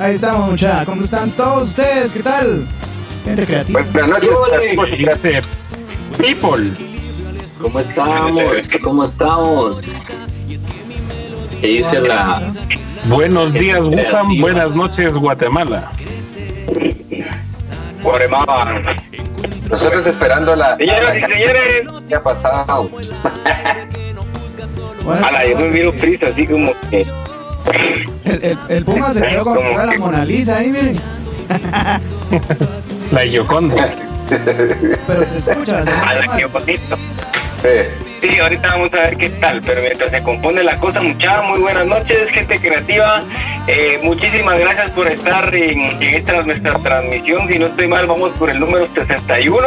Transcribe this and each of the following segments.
Ahí estamos, muchachos. ¿Cómo están todos ustedes? ¿Qué tal? Gente creativa. Buenas noches, people. ¿Cómo estamos? ¿Cómo estamos? ¿Qué dice la... Buenos días, Wuhan. Buenas noches, Guatemala. Guatemala. Nosotros esperando la. Señoras y señores. ¿Qué ha pasado? A la yo me miro prisa, así como que. El, el, el Puma se quedó con la Mona Lisa ahí, miren. la Yoconda. Pero se escucha, se A la escucha. Sí. Sí, ahorita vamos a ver qué tal, pero mientras se compone la cosa, muchachos, muy buenas noches, gente creativa. Eh, muchísimas gracias por estar en, en esta nuestra transmisión. Si no estoy mal, vamos por el número 61.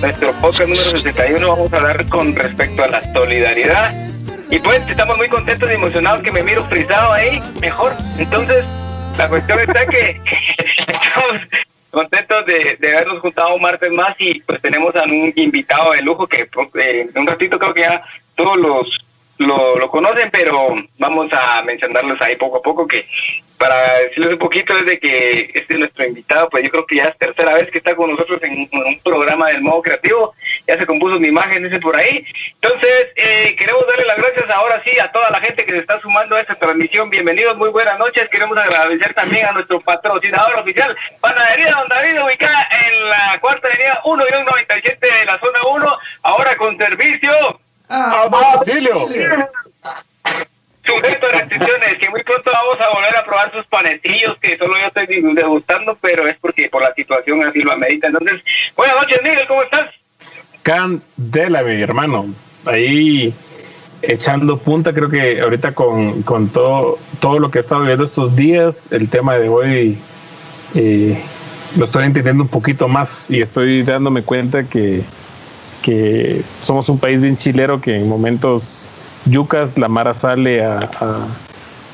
Nuestro podcast número 61 vamos a hablar con respecto a la solidaridad. Y pues estamos muy contentos y emocionados que me miro frisado ahí, mejor. Entonces, la cuestión está que estamos contentos de, de habernos juntado un martes más y pues tenemos a un invitado de lujo que eh, en un ratito creo que ya todos los lo, conocen, pero vamos a mencionarlos ahí poco a poco que para decirles un poquito desde que este es nuestro invitado, pues yo creo que ya es tercera vez que está con nosotros en, un programa del modo creativo, ya se compuso mi imagen ese por ahí. Entonces, eh, queremos darle las gracias ahora sí a toda la gente que se está sumando a esta transmisión. Bienvenidos, muy buenas noches. Queremos agradecer también a nuestro patrocinador oficial, Panadería Don David, ubicada en la cuarta avenida 1 y 97 de la zona 1, ahora con servicio. Ah, auxilio. Sujeto a restricciones, que muy pronto vamos a volver a probar sus panecillos, que solo yo estoy degustando, pero es porque por la situación así lo amerita. Entonces, buenas noches, Miguel, ¿cómo estás? Candela, mi hermano. Ahí echando punta, creo que ahorita con, con todo, todo lo que he estado viendo estos días, el tema de hoy eh, lo estoy entendiendo un poquito más y estoy dándome cuenta que, que somos un país bien chilero que en momentos yucas la mara sale a,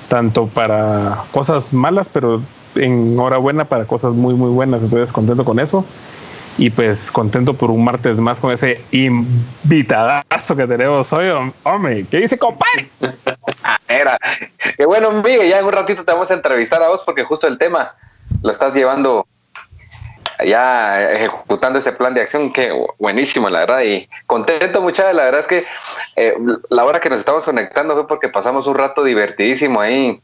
tanto para cosas malas, pero enhorabuena para cosas muy muy buenas. Entonces contento con eso y pues contento por un martes más con ese invitadazo que tenemos hoy, hombre. ¿Qué dice, compadre? Era. Qué bueno, Miguel, ya en un ratito te vamos a entrevistar a vos porque justo el tema lo estás llevando ya ejecutando ese plan de acción, que buenísimo, la verdad, y contento mucha, la verdad es que eh, la hora que nos estamos conectando fue porque pasamos un rato divertidísimo ahí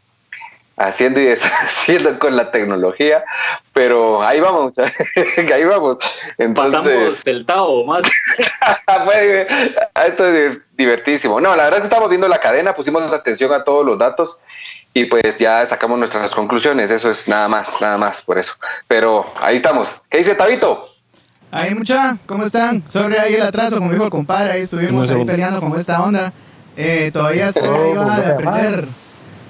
haciendo y deshaciendo con la tecnología, pero ahí vamos, ahí vamos. Entonces, Pasamos del Tao más. esto es divertidísimo. No, la verdad es que estamos viendo la cadena, pusimos atención a todos los datos y pues ya sacamos nuestras conclusiones. Eso es nada más, nada más por eso. Pero ahí estamos. ¿Qué dice Tabito? Ahí, mucha, ¿cómo están? Sobre ahí el atraso, como dijo el compadre, ahí estuvimos ahí peleando con esta onda. Eh, todavía estoy ahí, va, de aprender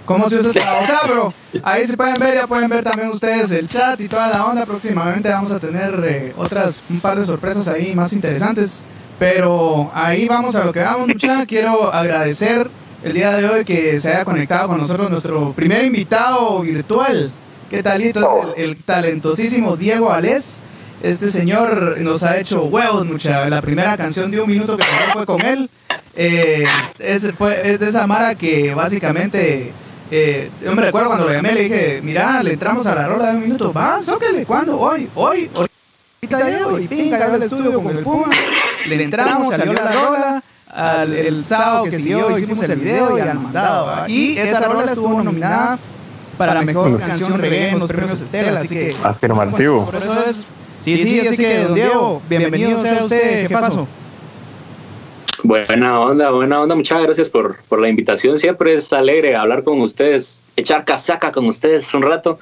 cómo se usa esta cosa, bro. Ahí se pueden ver, ya pueden ver también ustedes el chat y toda la onda. Próximamente vamos a tener eh, otras, un par de sorpresas ahí más interesantes. Pero ahí vamos a lo que vamos, mucha. Quiero agradecer el día de hoy que se haya conectado con nosotros nuestro primer invitado virtual. ¿Qué talito? Es el, el talentosísimo Diego Alés. Este señor nos ha hecho huevos, mucha. La primera canción de un minuto que fue con él. Eh, es, fue, es de esa mara que básicamente. Eh, yo me recuerdo cuando lo llamé, le dije: Mira, le entramos a la rola de un minuto. Va, zóquele, ¿cuándo? Hoy, hoy, ahorita llego. Y pinga, al estudio con el Puma. Le entramos, salió la rola. Al, el sábado que siguió hicimos el video y al mandado. Y esa rola estuvo nominada para la mejor canción reggae en los premios Estela. Así que. Afirmativo. Por eso es. Sí, sí, así que, don Diego, bienvenido sea usted. ¿Qué pasó? Buena onda, buena onda. Muchas gracias por, por la invitación. Siempre es alegre hablar con ustedes, echar casaca con ustedes un rato.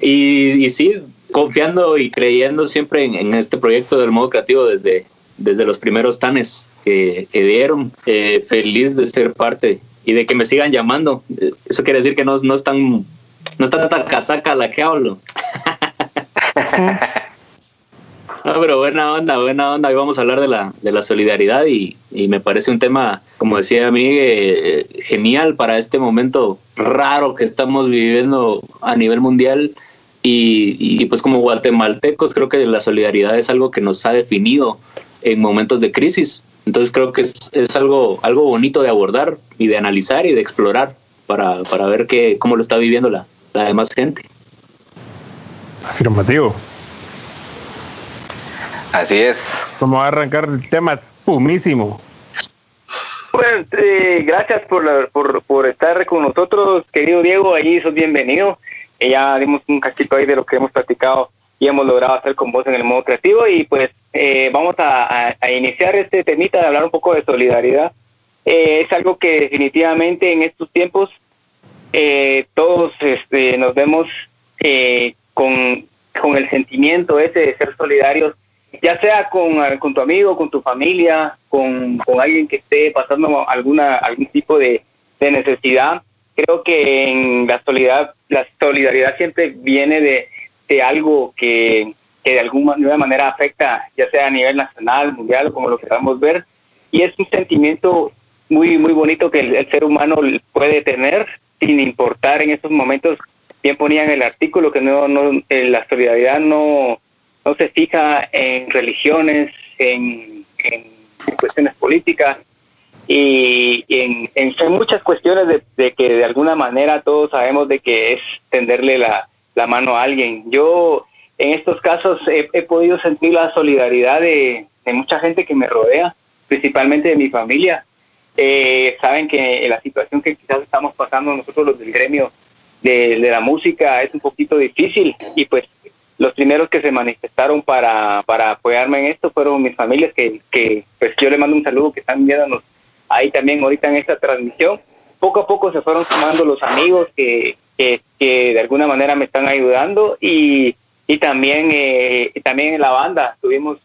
Y, y sí, confiando y creyendo siempre en, en, este proyecto del modo creativo desde, desde los primeros tanes que, que dieron. Eh, feliz de ser parte y de que me sigan llamando. Eso quiere decir que no, no, están, no está tan casaca la que hablo. No, pero buena onda, buena onda. Hoy vamos a hablar de la, de la solidaridad y, y me parece un tema, como decía a mí, eh, genial para este momento raro que estamos viviendo a nivel mundial. Y, y, pues como guatemaltecos creo que la solidaridad es algo que nos ha definido en momentos de crisis. Entonces creo que es, es algo, algo bonito de abordar y de analizar y de explorar para, para ver que, cómo lo está viviendo la, la demás gente. Afirmativo. Así es. Vamos a arrancar el tema pumísimo. Pues eh, gracias por, por, por, estar con nosotros, querido Diego. Allí sos bienvenido. Eh, ya dimos un cachito ahí de lo que hemos platicado y hemos logrado hacer con vos en el modo creativo. Y pues eh, vamos a, iniciar este temita de hablar un poco de solidaridad. es algo que definitivamente en estos tiempos todos este, nos vemos con, con el sentimiento ese de ser solidarios ya sea con, con tu amigo, con tu familia, con, con, alguien que esté pasando alguna algún tipo de, de, necesidad. Creo que en la solidaridad, la solidaridad siempre viene de, de algo que, que de alguna manera afecta, ya sea a nivel nacional, mundial, como lo queramos ver, y es un sentimiento muy muy bonito que el, ser humano puede tener sin importar en estos momentos. Bien ponían el artículo que no, no eh, la solidaridad no no se fija en religiones, en, cuestiones políticas y, en, en, muchas cuestiones de, que de alguna manera todos sabemos de que es tenderle la, mano a alguien. Yo en estos casos he, podido sentir la solidaridad de, mucha gente que me rodea, principalmente de mi familia. Eh, saben que la situación que quizás estamos pasando nosotros los del gremio de, de la música es un poquito difícil y pues los primeros que se manifestaron para, para apoyarme en esto fueron mis familias, que, que pues yo le mando un saludo, que están viéndonos ahí también ahorita en esta transmisión. Poco a poco se fueron sumando los amigos que, que, de alguna manera me están ayudando y, y también, eh, también en la banda tuvimos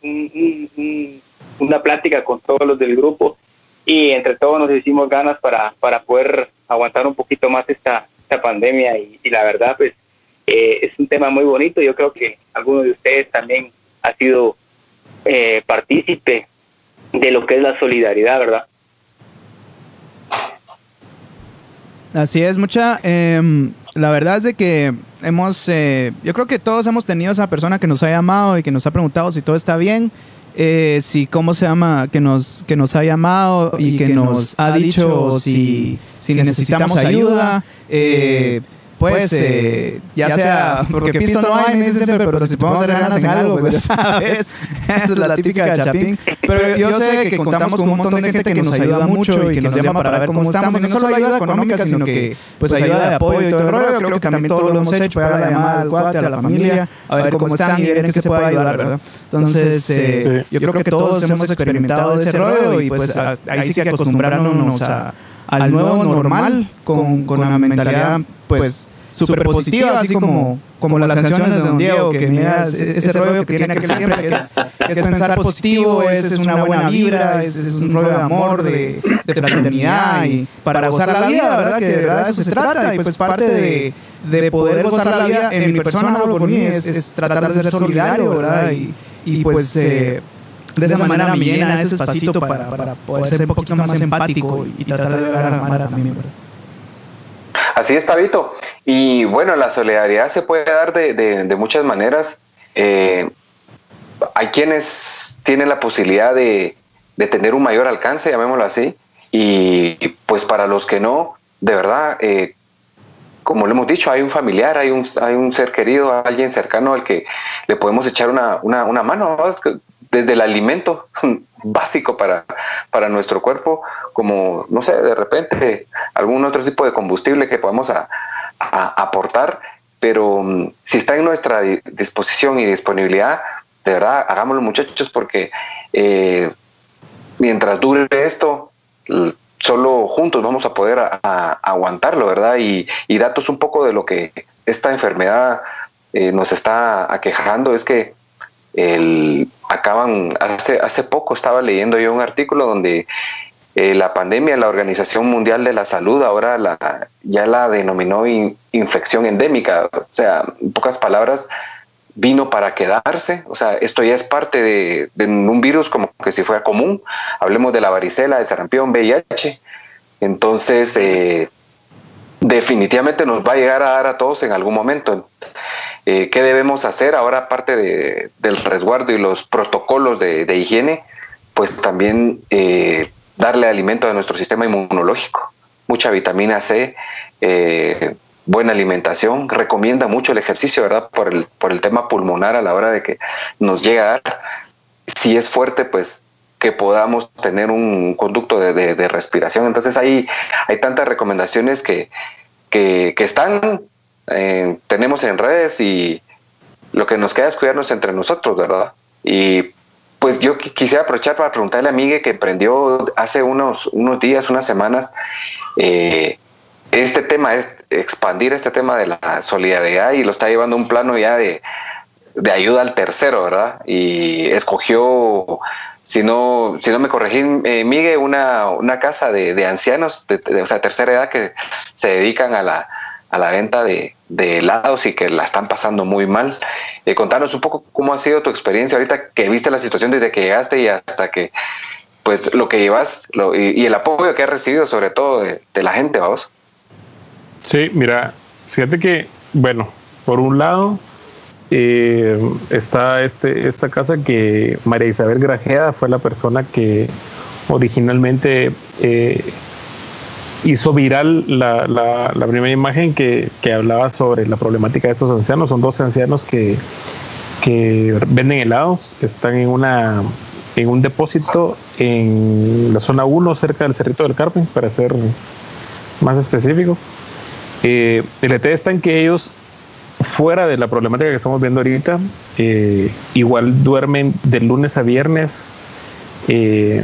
una plática con todos los del grupo y entre todos nos hicimos ganas para, para poder aguantar un poquito más esta, esta pandemia y, la verdad pues eh, es un tema muy bonito. Yo creo que alguno de ustedes también ha sido eh, partícipe de lo que es la solidaridad, ¿verdad? Así es, mucha. Em, la verdad es de que hemos, eh, yo creo que todos hemos tenido esa persona que nos ha llamado y que nos ha preguntado si todo está bien, si cómo se llama, que nos, que nos ha llamado y, que, nos, ha dicho si, si necesitamos ayuda. Eh, pues, pues eh, ya, sea, porque pisto no hay, me dicen siempre, pero si podemos hacer ganas en algo, pues ya sabes, esa es la típica de Chapín. Pero yo sé que contamos con un montón de gente que nos ayuda mucho y que nos llama para ver cómo estamos, y no solo ayuda económica, sino que pues ayuda de apoyo y todo el rollo, creo que también todo lo hemos hecho, para la llamada al cuate, a la familia, a ver cómo están y ver en qué se puede ayudar, ¿verdad? Entonces, eh, yo creo que todos hemos experimentado ese rollo y pues ahí sí que acostumbrarnos a al nuevo normal con, con una mentalidad pues súper positiva, así como, como las canciones de Don Diego, que mira ese rollo que tiene que siempre, que es, es pensar positivo, es, es, una buena vibra, es, es un rollo de amor, de, de fraternidad y para gozar la vida, ¿verdad? Que de verdad eso se trata y pues parte de, de poder gozar la vida en mi persona, no por mí, es, es tratar de ser solidario, ¿verdad? Y, y pues... Eh, de esa manera me llena ese espacito para, para poder ser un poquito más empático y tratar de dar a también, ¿verdad? Así es, Tabito. Y bueno, la solidaridad se puede dar de, de, muchas maneras. Eh, hay quienes tienen la posibilidad de, de, tener un mayor alcance, llamémoslo así, y pues para los que no, de verdad, eh, como lo hemos dicho, hay un familiar, hay un, hay un ser querido, alguien cercano al que le podemos echar una, una, una mano desde el alimento básico para, para nuestro cuerpo, como, no sé, de repente algún otro tipo de combustible que podemos aportar, pero mm, si está en nuestra disposición y disponibilidad, de verdad, hagámoslo muchachos, porque eh, mientras dure esto, solo juntos vamos a poder aguantarlo, ¿verdad? Y, datos un poco de lo que esta enfermedad eh, nos está aquejando es que el, acaban, hace, hace poco estaba leyendo yo un artículo donde eh, la pandemia, la Organización Mundial de la Salud ahora la, ya la denominó infección endémica, o sea, en pocas palabras, vino para quedarse, o sea, esto ya es parte de, un virus como que si fuera común, hablemos de la varicela, de sarampión, VIH, entonces eh, definitivamente nos va a llegar a dar a todos en algún momento. Eh, ¿Qué debemos hacer ahora, aparte de, del resguardo y los protocolos de, higiene? Pues también eh, darle alimento a nuestro sistema inmunológico, mucha vitamina C, eh, buena alimentación, recomienda mucho el ejercicio, ¿verdad? Por el, por el tema pulmonar a la hora de que nos llega a dar. Si es fuerte, pues que podamos tener un conducto de, respiración. Entonces hay, hay tantas recomendaciones que, que, están, eh, tenemos en redes y lo que nos queda es cuidarnos entre nosotros, ¿verdad? Y pues yo quisiera aprovechar para preguntarle a Miguel que emprendió hace unos, unos días, unas semanas, eh, este tema, es expandir este tema de la solidaridad y lo está llevando un plano ya de, de ayuda al tercero, ¿verdad? Y escogió si no, si no me corregí, eh, Miguel, una, una casa de, de ancianos, de, o sea, tercera edad, que se dedican a la, a la venta de, de, helados y que la están pasando muy mal. Eh, contanos un poco cómo ha sido tu experiencia ahorita que viste la situación desde que llegaste y hasta que, pues, lo que llevas lo, y, el apoyo que has recibido, sobre todo de, la gente, vamos. Sí, mira, fíjate que, bueno, por un lado, eh, está este, esta casa que María Isabel Grajeda fue la persona que originalmente eh, hizo viral la, la, primera imagen que, que, hablaba sobre la problemática de estos ancianos. Son dos ancianos que, que venden helados, están en una en un depósito en la zona 1 cerca del Cerrito del Carmen, para ser más específico. Eh, el ET está en que ellos fuera de la problemática que estamos viendo ahorita, eh, igual duermen de lunes a viernes eh,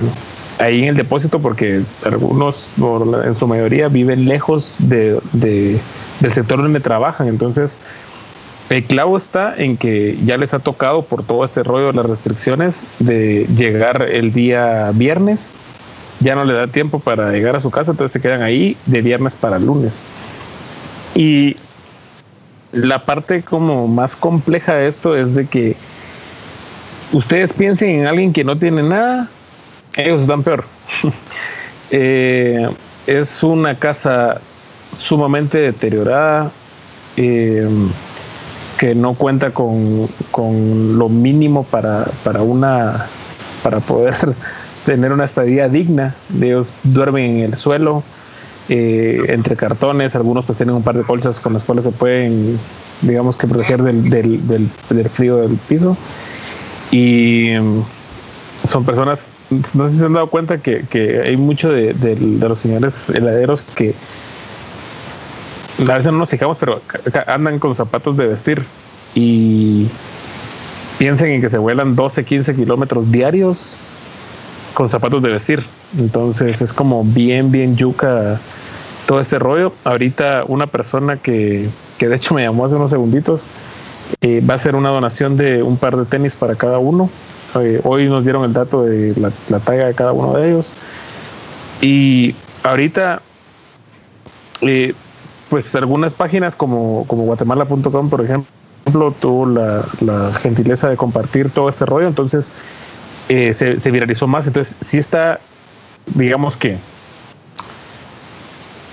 ahí en el depósito porque algunos, en su mayoría, viven lejos de, del sector donde trabajan. Entonces, el clavo está en que ya les ha tocado por todo este rollo de las restricciones de llegar el día viernes. Ya no le da tiempo para llegar a su casa, entonces se quedan ahí de viernes para lunes. Y la parte como más compleja de esto es de que ustedes piensen en alguien que no tiene nada, ellos están peor. Eh, es una casa sumamente deteriorada, eh, que no cuenta con, con lo mínimo para, para, una para poder tener una estadía digna. Ellos duermen en el suelo, eh, entre cartones, algunos pues tienen un par de colchas con las cuales se pueden, digamos que proteger del, del, del, frío del piso. Y mm, son personas, no sé si se han dado cuenta que, que hay mucho de, de, los señores heladeros que a veces no nos fijamos, pero andan con zapatos de vestir y piensen en que se vuelan 12, 15 kilómetros diarios con zapatos de vestir. Entonces es como bien, bien yuca todo este rollo. Ahorita una persona que, que de hecho me llamó hace unos segunditos eh, va a hacer una donación de un par de tenis para cada uno. Eh, hoy nos dieron el dato de la, talla de cada uno de ellos. Y ahorita, eh, pues algunas páginas como, como guatemala.com, por ejemplo, tuvo la, la, gentileza de compartir todo este rollo. Entonces, se, se viralizó más. Entonces, sí está, digamos que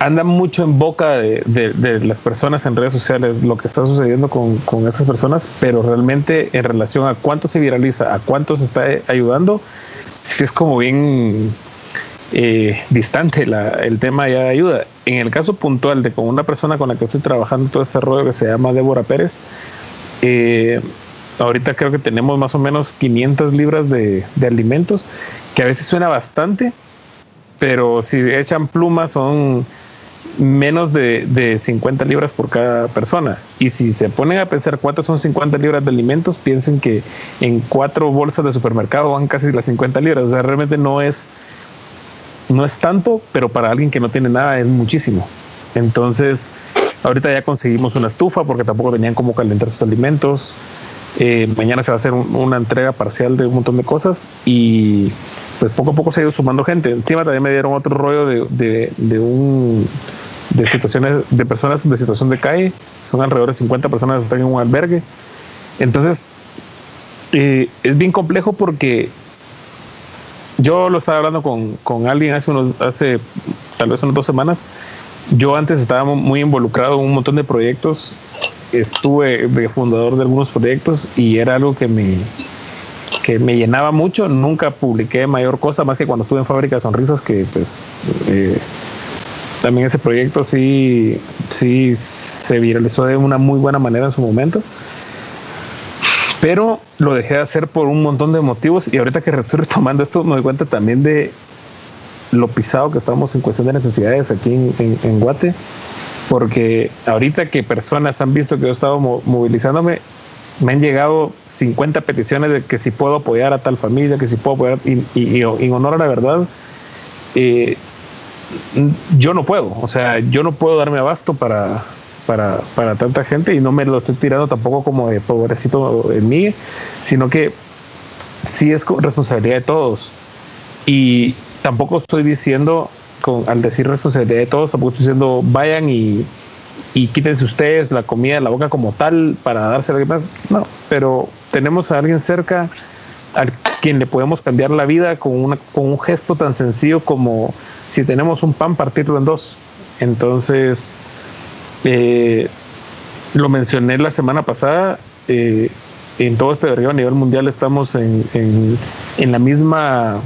anda mucho en boca de, las personas en redes sociales lo que está sucediendo con, con, estas personas, pero realmente en relación a cuánto se viraliza, a cuánto se está ayudando, sí es como bien eh, distante el tema de ayuda. En el caso puntual de con una persona con la que estoy trabajando todo este rollo que se llama Débora Pérez, eh, ahorita creo que tenemos más o menos 500 libras de, de alimentos, que a veces suena bastante, pero si echan plumas son menos de, de, 50 libras por cada persona. Y si se ponen a pensar cuántos son 50 libras de alimentos, piensen que en cuatro bolsas de supermercado van casi las 50 libras. O sea, realmente no es, no es tanto, pero para alguien que no tiene nada es muchísimo. Entonces, ahorita ya conseguimos una estufa porque tampoco tenían cómo calentar sus alimentos. Eh, mañana se va a hacer una entrega parcial de un montón de cosas y pues poco a poco se ha ido sumando gente. Encima también me dieron otro rollo de, de, de un de situaciones de personas de situación de calle, son alrededor de 50 personas que están en un albergue. Entonces, eh, es bien complejo porque yo lo estaba hablando con, con, alguien hace unos, hace tal vez unas dos semanas. Yo antes estaba muy involucrado en un montón de proyectos, estuve fundador de algunos proyectos y era algo que me, que me llenaba mucho. Nunca publiqué mayor cosa más que cuando estuve en Fábrica de Sonrisas, que pues eh, también ese proyecto sí, sí, se viralizó de una muy buena manera en su momento. Pero lo dejé de hacer por un montón de motivos y ahorita que estoy retomando esto me doy cuenta también de lo pisado que estamos en cuestión de necesidades aquí en, Guate, porque ahorita que personas han visto que yo he estado movilizándome, me han llegado 50 peticiones de que si puedo apoyar a tal familia, que si puedo apoyar, y, en honor a la verdad, eh, yo no puedo, o sea, yo no puedo darme abasto para, para, para, tanta gente y no me lo estoy tirando tampoco como de pobrecito en mí, sino que sí es responsabilidad de todos. Y tampoco estoy diciendo, con, al decir responsabilidad de todos, tampoco estoy diciendo vayan y, y quítense ustedes la comida de la boca como tal para darse a más. No, pero tenemos a alguien cerca a quien le podemos cambiar la vida con, una, con un gesto tan sencillo como si tenemos un pan, partirlo en dos. Entonces, eh, lo mencioné la semana pasada. Eh, en todo este río a nivel mundial estamos en, en la misma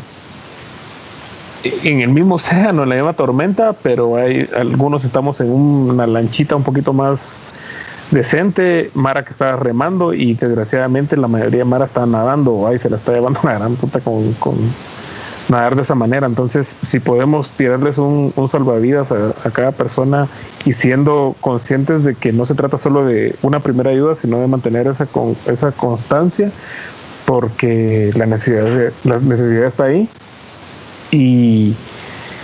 en el mismo océano, en la misma tormenta, pero hay algunos estamos en una lanchita un poquito más decente, Mara que está remando y desgraciadamente la mayoría de Mara está nadando, ahí se la está llevando una gran puta con, nadar de esa manera. Entonces, si podemos tirarles un, salvavidas a, cada persona y siendo conscientes de que no se trata solo de una primera ayuda, sino de mantener esa, con, esa constancia, porque la necesidad, la necesidad está ahí y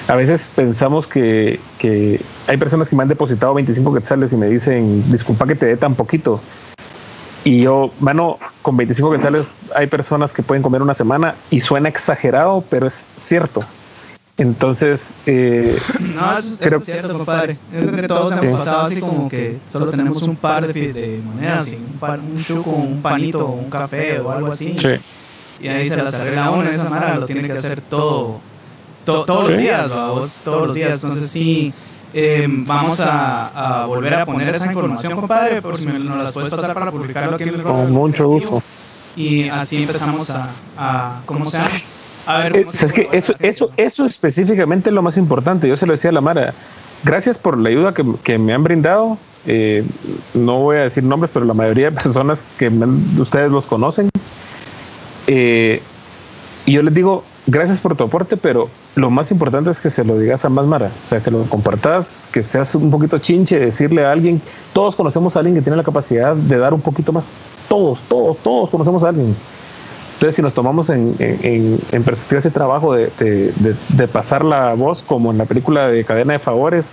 a veces pensamos que, hay personas que me han depositado 25 quetzales y me dicen, disculpa que te dé tan poquito. Y yo, bueno, con 25 quetzales hay personas que pueden comer una semana y suena exagerado, pero es cierto. Entonces, eh, no, eso, creo, es cierto, compadre. Yo creo que todos hemos pasado así como que solo tenemos un par de, monedas, un, par, un chuco, un panito, un café o algo así. Y ahí se las arregla uno, esa mara lo tiene que hacer todo todos los días, todos los días. Entonces sí, eh, vamos a, volver a poner esa información, compadre, por si me, nos las puedes pasar para publicarlo aquí en el Con mucho gusto. Y así empezamos a, a ¿cómo se llama? A ver, eh, es que eso, eso, eso específicamente es lo más importante. Yo se lo decía a la Mara. Gracias por la ayuda que, que me han brindado. Eh, no voy a decir nombres, pero la mayoría de personas que ustedes los conocen. y yo les digo, gracias por tu aporte, pero lo más importante es que se lo digas a más Mara, o sea, que lo compartas, que seas un poquito chinche, decirle a alguien, todos conocemos a alguien que tiene la capacidad de dar un poquito más, todos, todos, todos conocemos a alguien. Entonces, si nos tomamos en, en, perspectiva ese trabajo de, de, pasar la voz, como en la película de Cadena de Favores,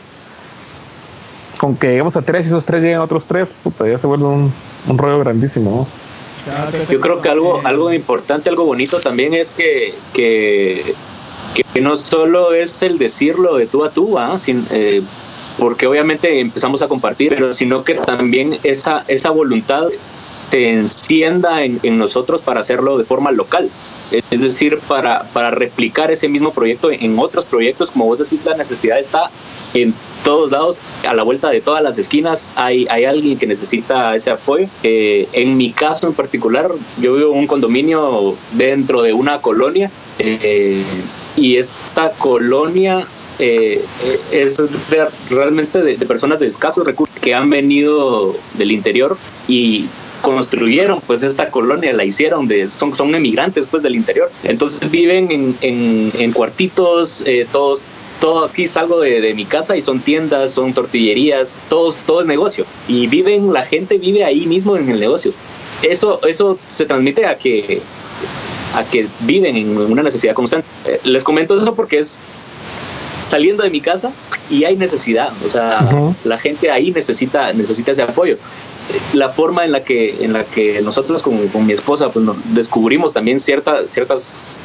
con que lleguemos a tres y esos tres lleguen a otros tres, puta, ya se vuelve un, un rollo grandísimo. Yo creo que algo, algo importante, algo bonito también es que, que, que no solo es el decirlo de tú a tú, ¿ah? Sin, eh, porque obviamente empezamos a compartir, pero sino que también esa, esa voluntad te encienda en, en nosotros para hacerlo de forma local. Es decir, para, para replicar ese mismo proyecto en otros proyectos, como vos decís, la necesidad está en todos lados, a la vuelta de todas las esquinas hay, hay alguien que necesita ese apoyo. Eh, en mi caso en particular, yo vivo en un condominio dentro de una colonia eh, y esta colonia eh, es realmente de, personas de escasos recursos que han venido del interior y construyeron pues esta colonia, la hicieron, de, son, son emigrantes pues del interior. Entonces viven en, en, en cuartitos, todos todo aquí salgo de, mi casa y son tiendas, son tortillerías, todo, todo es negocio. Y viven, la gente vive ahí mismo en el negocio. Eso, eso se transmite a que, a que viven en una necesidad constante. Eh, les comento eso porque es saliendo de mi casa y hay necesidad. O sea, la gente ahí necesita, necesita ese apoyo. La forma en la que, en la que nosotros con, con mi esposa pues, descubrimos también cierta, ciertas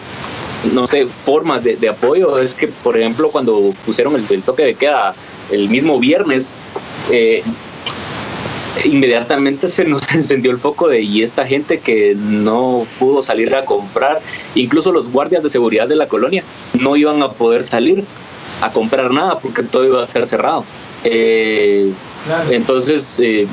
no sé, formas de, apoyo. Es que, por ejemplo, cuando pusieron el, toque de queda el mismo viernes, eh, inmediatamente se nos encendió el foco de y esta gente que no pudo salir a comprar, incluso los guardias de seguridad de la colonia no iban a poder salir a comprar nada porque todo iba a estar cerrado. Eh, entonces, eh,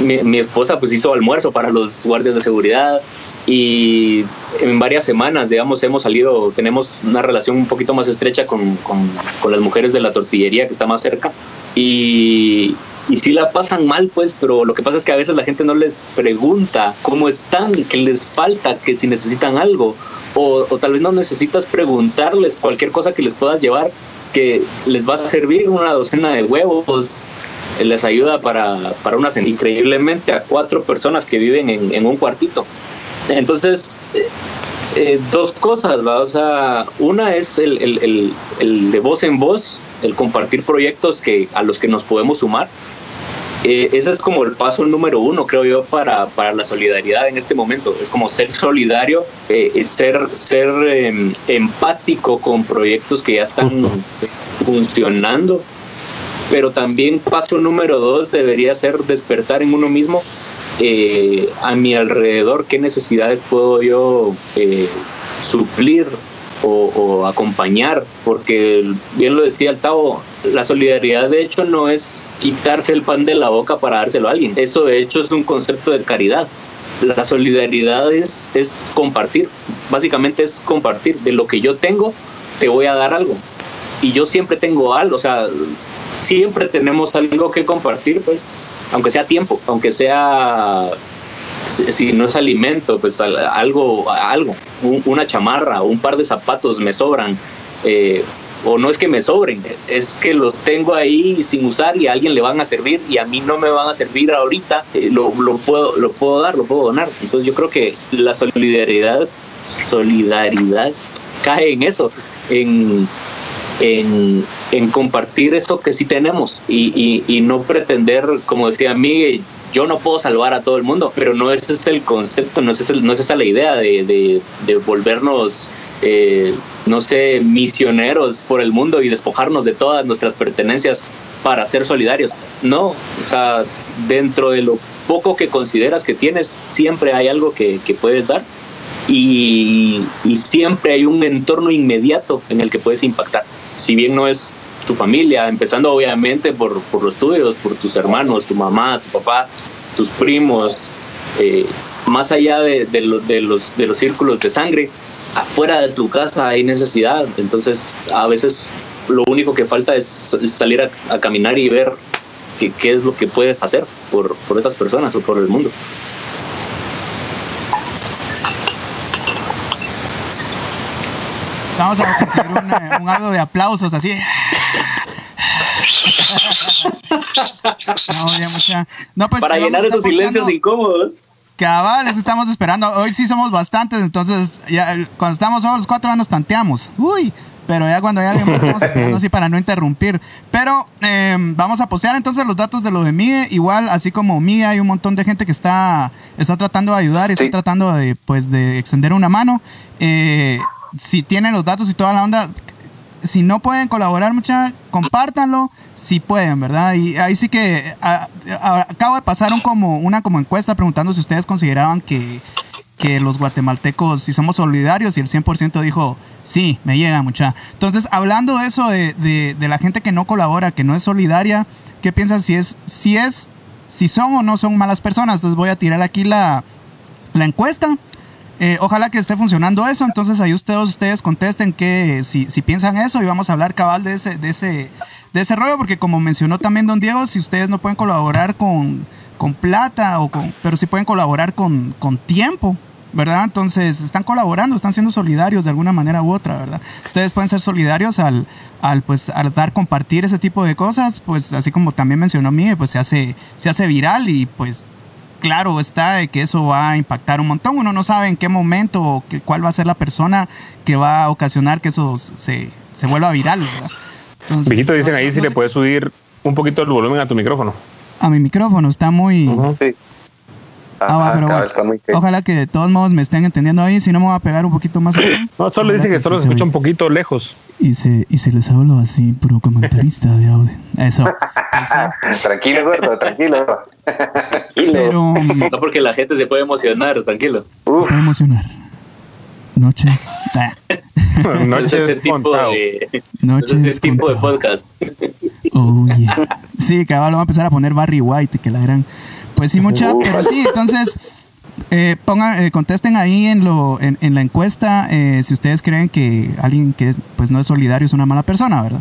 mi, esposa pues hizo almuerzo para los guardias de seguridad, y en varias semanas, digamos, hemos salido, tenemos una relación un poquito más estrecha con, con, las mujeres de la tortillería que está más cerca y, sí la pasan mal, pues, pero lo que pasa es que a veces la gente no les pregunta cómo están, qué les falta, que si necesitan algo, o tal vez no necesitas preguntarles cualquier cosa que les puedas llevar que les va a servir una docena de huevos, les ayuda para, para una increíblemente a cuatro personas que viven en, en un cuartito. Entonces, eh, eh, dos cosas, ¿va? o sea, una es el, el, el, el, de voz en voz, el compartir proyectos que, a los que nos podemos sumar. Eh, ese es como el paso número uno, creo yo, para, para la solidaridad en este momento. Es como ser solidario, eh, ser, ser em, empático con proyectos que ya están funcionando. Pero también paso número dos debería ser despertar en uno mismo eh, a mi alrededor qué necesidades puedo yo eh, suplir o, acompañar, porque bien lo decía el Tavo, la solidaridad de hecho no es quitarse el pan de la boca para dárselo a alguien, eso de hecho es un concepto de caridad. La solidaridad es, es compartir, básicamente es compartir, de lo que yo tengo, te voy a dar algo. Y yo siempre tengo algo, o sea, siempre tenemos algo que compartir, pues aunque sea tiempo, aunque sea si no es alimento, pues algo, algo, una chamarra, un par de zapatos me sobran, eh, o no es que me sobren, es que los tengo ahí sin usar y a alguien le van a servir y a mí no me van a servir ahorita, eh, lo, lo, puedo, lo puedo dar, lo puedo donar. Entonces yo creo que la solidaridad, solidaridad cae en eso, en en, compartir eso que sí tenemos y, y, no pretender, como decía Miguel, yo no puedo salvar a todo el mundo, pero no ese es el concepto, no es, no es esa la idea de, de, volvernos, eh, no sé, misioneros por el mundo y despojarnos de todas nuestras pertenencias para ser solidarios. No, o sea, dentro de lo poco que consideras que tienes, siempre hay algo que, que puedes dar y, y siempre hay un entorno inmediato en el que puedes impactar si bien no es tu familia, empezando obviamente por, por los tuyos, por tus hermanos, tu mamá, tu papá, tus primos, eh, más allá de, de, los, de los círculos de sangre, afuera de tu casa hay necesidad, entonces a veces lo único que falta es salir a, caminar y ver qué, es lo que puedes hacer por, por personas o por el mundo. Vamos a conseguir un, eh, un audio de aplausos así. No, ya mucha... no, pues, Para llenar esos silencios incómodos. Cabales, estamos esperando. Hoy sí somos bastantes, entonces ya, cuando estamos solos los cuatro nos tanteamos. Uy, pero ya cuando ya estamos esperando así para no interrumpir. Pero eh, vamos a postear entonces los datos de lo de Mie. Igual, así como Mie, hay un montón de gente que está, está tratando de ayudar y está tratando de, pues, de extender una mano. Eh, si tienen los datos y toda la onda, si no pueden colaborar, mucha, compártanlo, si pueden, ¿verdad? Y ahí sí que acabo de pasar un como, una como encuesta preguntando si ustedes consideraban que, que los guatemaltecos, si somos solidarios, y el 100% dijo, sí, me llega mucha. Entonces, hablando de eso, de, de, la gente que no colabora, que no es solidaria, ¿qué piensan si es, si es, si son o no son malas personas? Entonces voy a tirar aquí la, la encuesta. Eh, ojalá que esté funcionando eso. Entonces ahí ustedes, ustedes contesten que si, si, piensan eso y vamos a hablar cabal de ese, de ese, de ese rollo, porque como mencionó también don Diego, si ustedes no pueden colaborar con, con plata, o con, pero si pueden colaborar con, con tiempo, ¿verdad? Entonces están colaborando, están siendo solidarios de alguna manera u otra, ¿verdad? Ustedes pueden ser solidarios al, al, pues, al dar, compartir ese tipo de cosas, pues así como también mencionó Miguel, pues se hace, se hace viral y pues claro está de que eso va a impactar un montón. Uno no sabe en qué momento o que, cuál va a ser la persona que va a ocasionar que eso se, se vuelva viral. ¿verdad? Viejito, dicen ahí si le puedes subir un poquito el volumen a tu micrófono. A mi micrófono, está muy... sí. Ah, pero ojalá que de todos modos me estén entendiendo ahí, si no me va a pegar un poquito más. no, solo dice que, solo se escucha un poquito lejos. Y se, y se les hablo así, puro comentarista de audio. Eso. tranquilo, gordo, tranquilo. Pero, no porque la gente se puede emocionar, tranquilo. Se puede emocionar. Noches. Ah. Noches este tipo de, Noches este tipo de podcast. Oh, yeah. Sí, cabrón, va a empezar a poner Barry White, que la gran. Pues sí, mucha, pero sí, entonces eh, pongan, eh, contesten ahí en, lo, en, la encuesta eh, si ustedes creen que alguien que pues no es solidario es una mala persona, ¿verdad?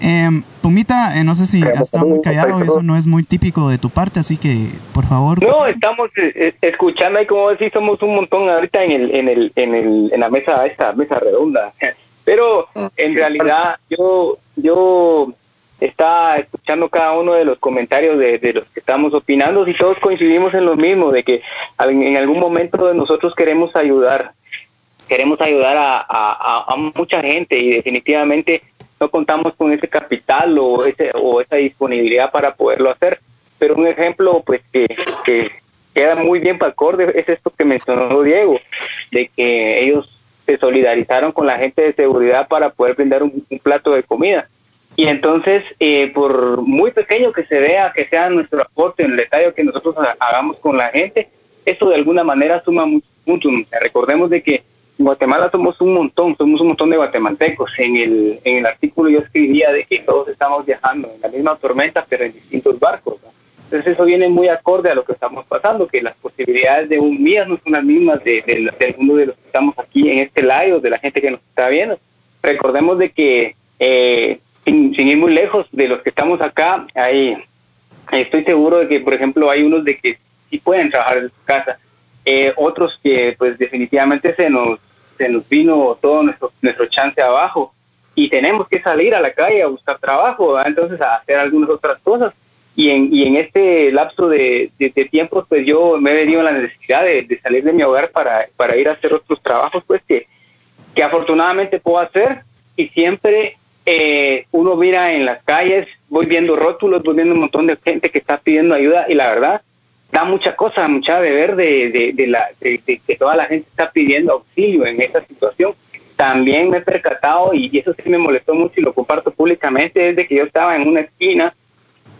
Eh, Pumita, eh, no sé si has estado muy callado, eso no es muy típico de tu parte, así que por favor. No, estamos eh, eh, escuchando ahí como decís, somos un montón ahorita en el, en el, en el, en la mesa, esta mesa redonda. Pero en realidad yo, yo está escuchando cada uno de los comentarios de, los que estamos opinando y todos coincidimos en lo mismo, de que en algún momento nosotros queremos ayudar, queremos ayudar a, mucha gente y definitivamente no contamos con ese capital o, ese, o esa disponibilidad para poderlo hacer. Pero un ejemplo pues que, que queda muy bien para acorde es esto que mencionó Diego, de que ellos se solidarizaron con la gente de seguridad para poder brindar un plato de comida. Y entonces, eh, por muy pequeño que se vea, que sea nuestro aporte en el detalle que nosotros hagamos con la gente, eso de alguna manera suma mucho. mucho. Recordemos de que en Guatemala somos un montón, somos un montón de guatemaltecos. En el, en el artículo yo escribía de que todos estamos viajando en la misma tormenta, pero en distintos barcos. Entonces eso viene muy acorde a lo que estamos pasando, que las posibilidades de un mías no son las mismas de, de, de alguno de los que estamos aquí en este live, de la gente que nos está viendo. Recordemos de que eh, sin, sin, ir muy lejos de los que estamos acá, hay, estoy seguro de que, por ejemplo, hay unos de que sí pueden trabajar en su casa, eh, otros que pues definitivamente se nos, se nos vino todo nuestro, nuestro chance abajo y tenemos que salir a la calle a buscar trabajo, ¿verdad? entonces a hacer algunas otras cosas. Y en, y en este lapso de, de, de tiempo, pues yo me he venido la necesidad de, de, salir de mi hogar para, para ir a hacer otros trabajos, pues que, que afortunadamente puedo hacer y siempre eh, uno mira en las calles, voy viendo rótulos, voy viendo un montón de gente que está pidiendo ayuda y la verdad da mucha cosa, mucha de ver de, de, de la, de, que toda la gente está pidiendo auxilio en esta situación. También me he percatado, y eso sí me molestó mucho y lo comparto públicamente, desde que yo estaba en una esquina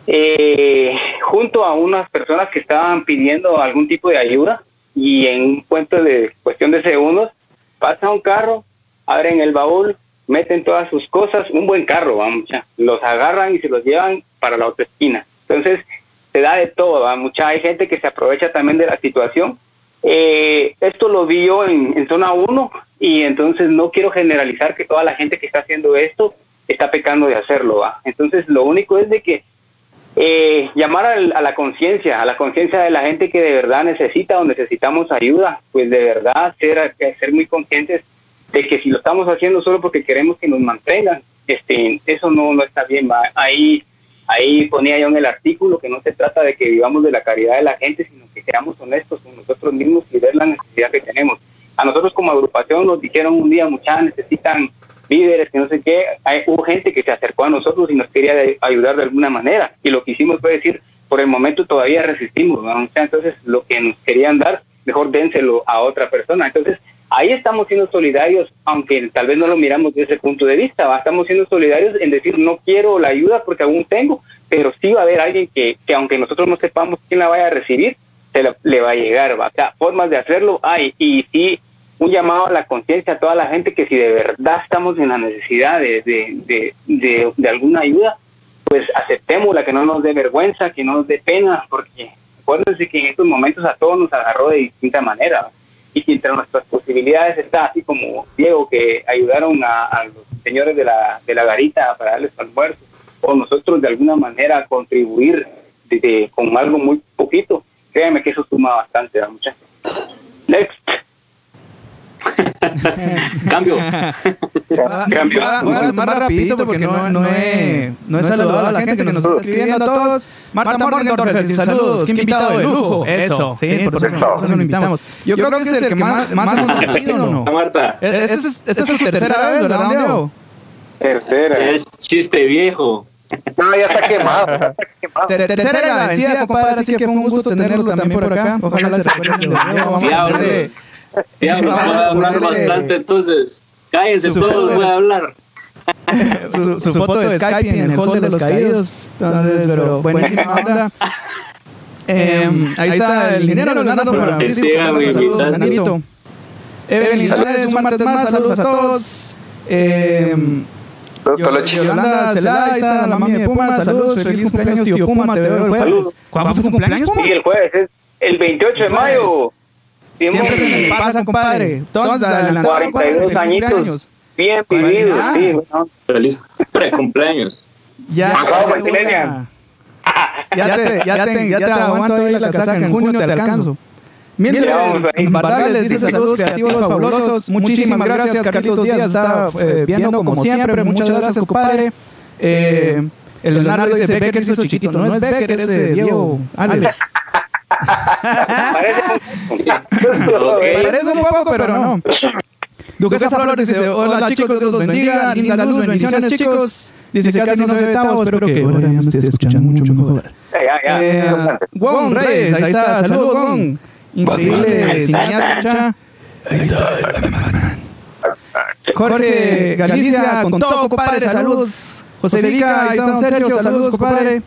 eh, junto a unas personas que estaban pidiendo algún tipo de ayuda y en un cuento de cuestión de segundos pasa un carro, abren el baúl, meten todas sus cosas, un buen carro, vamos, ya, los agarran y se los llevan para la otra esquina. Entonces, se da de todo, ¿va? mucha hay gente que se aprovecha también de la situación. Eh, esto lo vi yo en, zona 1 y entonces no quiero generalizar que toda la gente que está haciendo esto está pecando de hacerlo. ¿va? Entonces, lo único es de que eh, llamar a la conciencia, a la conciencia de la gente que de verdad necesita o necesitamos ayuda, pues de verdad ser, ser muy conscientes de que si lo estamos haciendo solo porque queremos que nos mantengan, este, eso no, no está bien. Ahí, ahí ponía yo en el artículo que no se trata de que vivamos de la caridad de la gente, sino que seamos honestos con nosotros mismos y ver la necesidad que tenemos. A nosotros como agrupación nos dijeron un día, muchas necesitan líderes, que no sé qué, hay, hubo gente que se acercó a nosotros y nos quería ayudar de alguna manera. Y lo que hicimos fue decir, por el momento todavía resistimos, ¿no? entonces lo que nos querían dar, mejor dénselo a otra persona. Entonces, ahí estamos siendo solidarios, aunque tal vez no lo miramos desde ese punto de vista, estamos siendo solidarios en decir, no quiero la ayuda porque aún tengo, pero sí va a haber alguien que, que aunque nosotros no sepamos quién la vaya a recibir, se la, le va a llegar, ¿va? O sea, formas de hacerlo hay, y sí un llamado a la conciencia a toda la gente que si de verdad estamos en la necesidad de, de, de, de, de alguna ayuda, pues aceptémosla, que no nos dé vergüenza, que no nos dé pena, porque acuérdense que en estos momentos a todos nos agarró de distinta manera. Y entre nuestras posibilidades está, así como Diego, que ayudaron a, a los señores de la, de la garita para darles almuerzo, o nosotros de alguna manera contribuir de, con algo muy poquito, créanme que eso suma bastante, muchachos. Next. Cambio. Cambio. Voy a más rapidito porque no, no, he, no he saludado a la gente que nos está escribiendo a todos. Marta Morgendorfer, saludos. Qué invitado de lujo. Eso, sí, por eso nos invitamos. Yo creo que es el que más, más hemos repetido, ¿no? Marta. Esta es su tercera vez, ¿verdad, Diego? Tercera. Es chiste viejo. No, ya está quemado. Ya está quemado. Ter tercera la vencida, compadre, así que fue un gusto tenerlo también por acá. Ojalá se recuerden de Vamos a ponerle... Ya, vamos a hablar bastante, entonces. Cállense todos, voy a hablar. su, su, foto de Skype en el hall de los caídos. Entonces, pero buenísima onda. Eh, ahí está el dinero Leonardo Francisco. Saludos, Janito. Evelyn Linares, un martes más. Saludos a todos. Eh, Yolanda Celada, ahí está la mami de Puma. Saludos, feliz cumpleaños, tío Puma. Te veo el jueves. ¿Cuándo es tu cumpleaños, Puma? Sí, el jueves, es el 28 de mayo. Siempre se me pasa, compadre. Entonces, 42 añitos. Bien vivido, sí. Feliz pre-cumpleaños. Ya, ya, te, ya, te, ya te aguanto ahí la casaca, en junio te alcanzo. Mientras, en Barral les dice saludos creativos fabulosos. Muchísimas gracias, Carlitos Díaz. Está eh, viendo como siempre. Muchas gracias, compadre. Eh, el Leonardo dice Becker hizo chiquito. No es Becker, es eh, Diego Alex. Parece un poco, pero no. Duquesa Flores dice, hola chicos, Dios los bendiga, linda luz, bendiciones chicos. Dice, casi no se ve Tavo, espero que ahora ya me esté escuchando mucho mejor. Eh, Gon Reyes, ahí está, saludos Gon. Increíble cineasta, Ahí está. Jorge Galicia, con todo, compadre, saludos. José Vica, ahí está Sergio, saludos, compadre.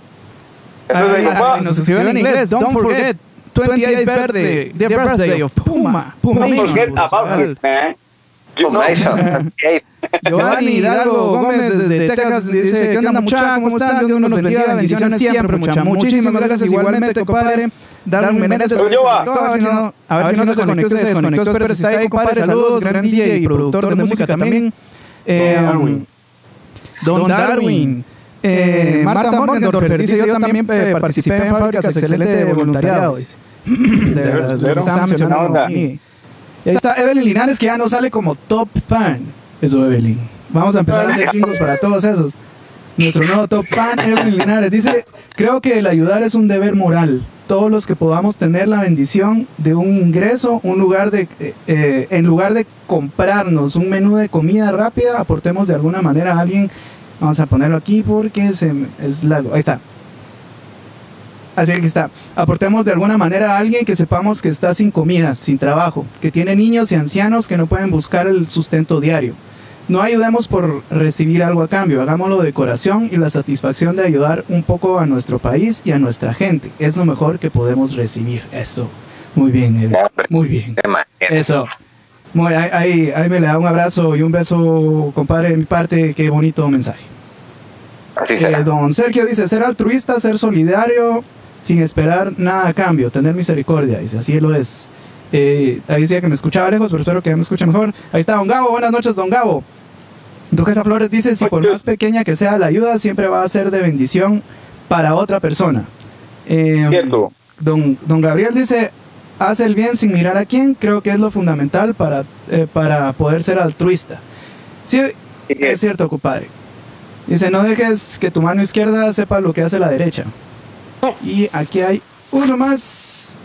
Nos escribió en inglés, don't forget, 28 birthday, the birthday of Puma. Puma. Don't forget about it, man. Giovanni Hidalgo Gómez desde Texas dice, ¿qué onda mucha? ¿Cómo están? Dios nos bendiga, bendiciones siempre mucha. Muchísimas gracias igualmente, compadre. Darwin Menéndez. A ver si no se conectó, se desconectó, pero si está ahí, compadre, saludos, gran DJ y productor de música también. Don Darwin. Eh, Marta Morgendorfer dice, yo también participé en fábricas excelente voluntariado. De verdad, Está Evelyn Linares que ya no sale como top fan. Eso, Evelyn. Vamos a empezar a hacer jingles para todos esos. Nuestro nuevo top fan, Evelyn Linares, dice, creo que el ayudar es un deber moral. Todos los que podamos tener la bendición de un ingreso, un lugar de, eh, eh, en lugar de comprarnos un menú de comida rápida, aportemos de alguna manera a alguien. Vamos a ponerlo aquí porque se, es largo. Ahí está. Así que está. Aportemos de alguna manera a alguien que sepamos que está sin comida, sin trabajo, que tiene niños y ancianos que no pueden buscar el sustento diario. No ayudemos por recibir algo a cambio, hagámoslo de corazón y la satisfacción de ayudar un poco a nuestro país y a nuestra gente. Es lo mejor que podemos recibir. Eso. Muy bien, Muy bien. Eso. Muy, ahí, ahí me le da un abrazo y un beso, compadre, de mi parte. Qué bonito mensaje. Así será. Eh, don Sergio dice, ser altruista, ser solidario, sin esperar nada a cambio, tener misericordia. Dice, así lo es. Eh, ahí decía que me escuchaba lejos, pero espero que me escuche mejor. Ahí está Don Gabo, buenas noches Don Gabo. Duquesa Flores dice, si por más pequeña que sea la ayuda, siempre va a ser de bendición para otra persona. Eh, don, don Gabriel dice, hace el bien sin mirar a quién, creo que es lo fundamental para, eh, para poder ser altruista. Sí, es cierto, compadre. Dice, no dejes que tu mano izquierda sepa lo que hace la derecha. Y aquí hay uno más.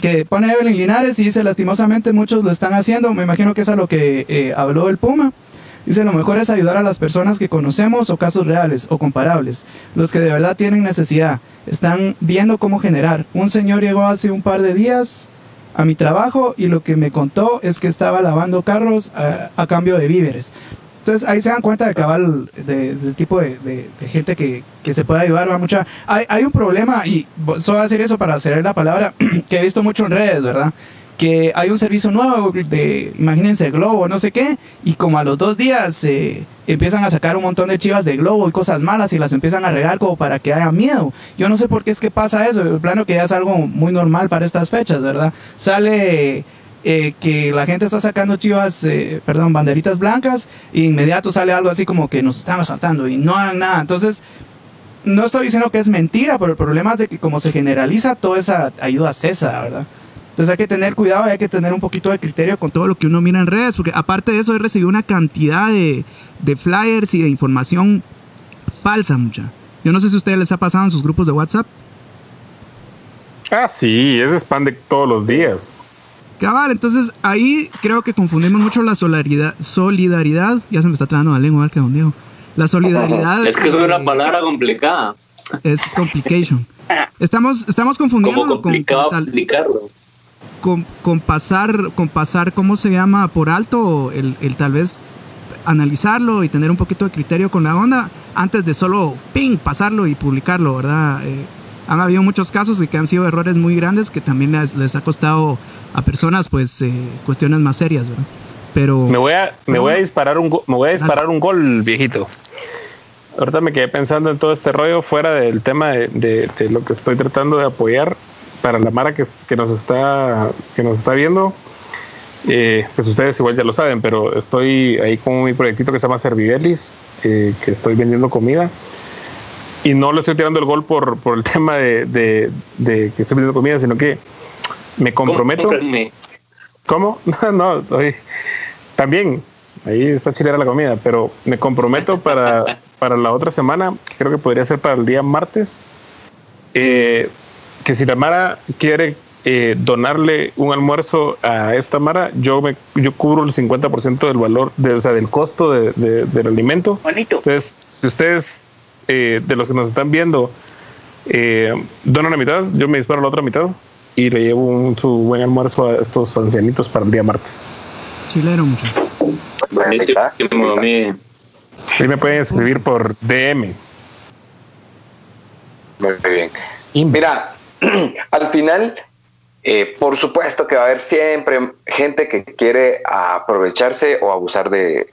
que pone Evelyn Linares y dice, lastimosamente muchos lo están haciendo. Me imagino que es a lo que eh, habló el Puma. Dice, lo mejor es ayudar a las personas que conocemos o casos reales o comparables, los que de verdad tienen necesidad. Están viendo cómo generar. Un señor llegó hace un par de días a mi trabajo y lo que me contó es que estaba lavando carros a, a cambio de víveres. Entonces ahí se dan cuenta de cabal del tipo de, gente que, se puede ayudar. Va mucha, hay, hay un problema, y solo decir eso para hacer la palabra, que he visto mucho en redes, ¿verdad? Que hay un servicio nuevo de, imagínense, Globo, no sé qué, y como a los dos días eh, empiezan a sacar un montón de chivas de Globo y cosas malas y las empiezan a regar como para que haya miedo. Yo no sé por qué es que pasa eso, el plano que ya es algo muy normal para estas fechas, ¿verdad? Sale eh, que la gente está sacando chivas, eh, perdón, banderitas blancas, e inmediato sale algo así como que nos están asaltando y no hagan nada. Entonces, no estoy diciendo que es mentira, pero el problema es de que como se generaliza, toda esa ayuda cesa, ¿verdad? Entonces hay que tener cuidado y hay que tener un poquito de criterio con todo lo que uno mira en redes, porque aparte de eso he recibido una cantidad de, de flyers y de información falsa, mucha. Yo no sé si a ustedes les ha pasado en sus grupos de WhatsApp. Ah, sí, ese spam de todos los días. Cabal, entonces ahí creo que confundimos mucho la solidaridad, solidaridad ya se me está trabando la lengua, que don Diego. La solidaridad. Es que es una palabra complicada. Es complication. Estamos, estamos confundiendo con, con, con, pasar, con pasar, ¿cómo se llama? Por alto, el, el tal vez analizarlo y tener un poquito de criterio con la onda antes de solo ping, pasarlo y publicarlo, ¿verdad? Eh, han habido muchos casos y que han sido errores muy grandes que también les, ha costado a personas pues eh, cuestiones más serias, ¿verdad? Pero me voy a me voy a disparar un me voy a disparar un gol, viejito. Ahorita me quedé pensando en todo este rollo fuera del tema de, lo que estoy tratando de apoyar para la Mara que, nos está que nos está viendo. eh, pues ustedes igual ya lo saben, pero estoy ahí con mi proyectito que se llama Servidelis, eh, que estoy vendiendo comida. Y no lo estoy tirando el gol por, por el tema de, de, de, que estoy vendiendo comida, sino que me comprometo. ¿Cómo? No, no, también, ahí está chilera la comida, pero me comprometo para, para la otra semana, creo que podría ser para el día martes, eh, que si la Mara quiere eh, donarle un almuerzo a esta Mara, yo me yo cubro el 50% del valor, de, o sea, del costo de, del alimento. Entonces, si ustedes, eh, de los que nos están viendo, donan la mitad, yo me disparo la otra mitad y le llevo un, su buen almuerzo a estos ancianitos para el día martes. Chilero, mucho. Ahí me pueden escribir por DM. Muy bien. Mira, al final, eh, por supuesto que va a haber siempre gente que quiere aprovecharse o abusar de,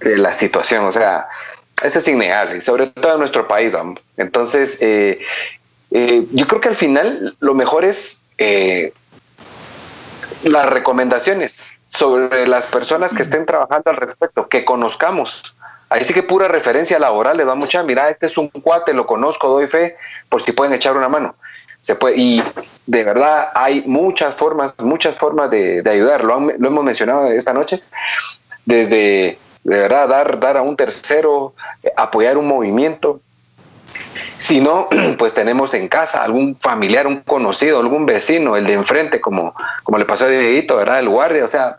la situación. O sea, eso es innegable, sobre todo en nuestro país. Entonces, eh, eh, yo creo que al final lo mejor es las recomendaciones sobre las personas que estén trabajando al respecto, que conozcamos. Ahí sí que pura referencia laboral le da mucha, mira, este es un cuate, lo conozco, doy fe, por si pueden echar una mano. Y de verdad hay muchas formas, muchas formas de, ayudar, lo, lo, hemos mencionado esta noche, desde de verdad dar, dar a un tercero, apoyar un movimiento, si no, pues tenemos en casa algún familiar, un conocido, algún vecino, el de enfrente, como, como le pasó a Dieguito, ¿verdad? El guardia, o sea,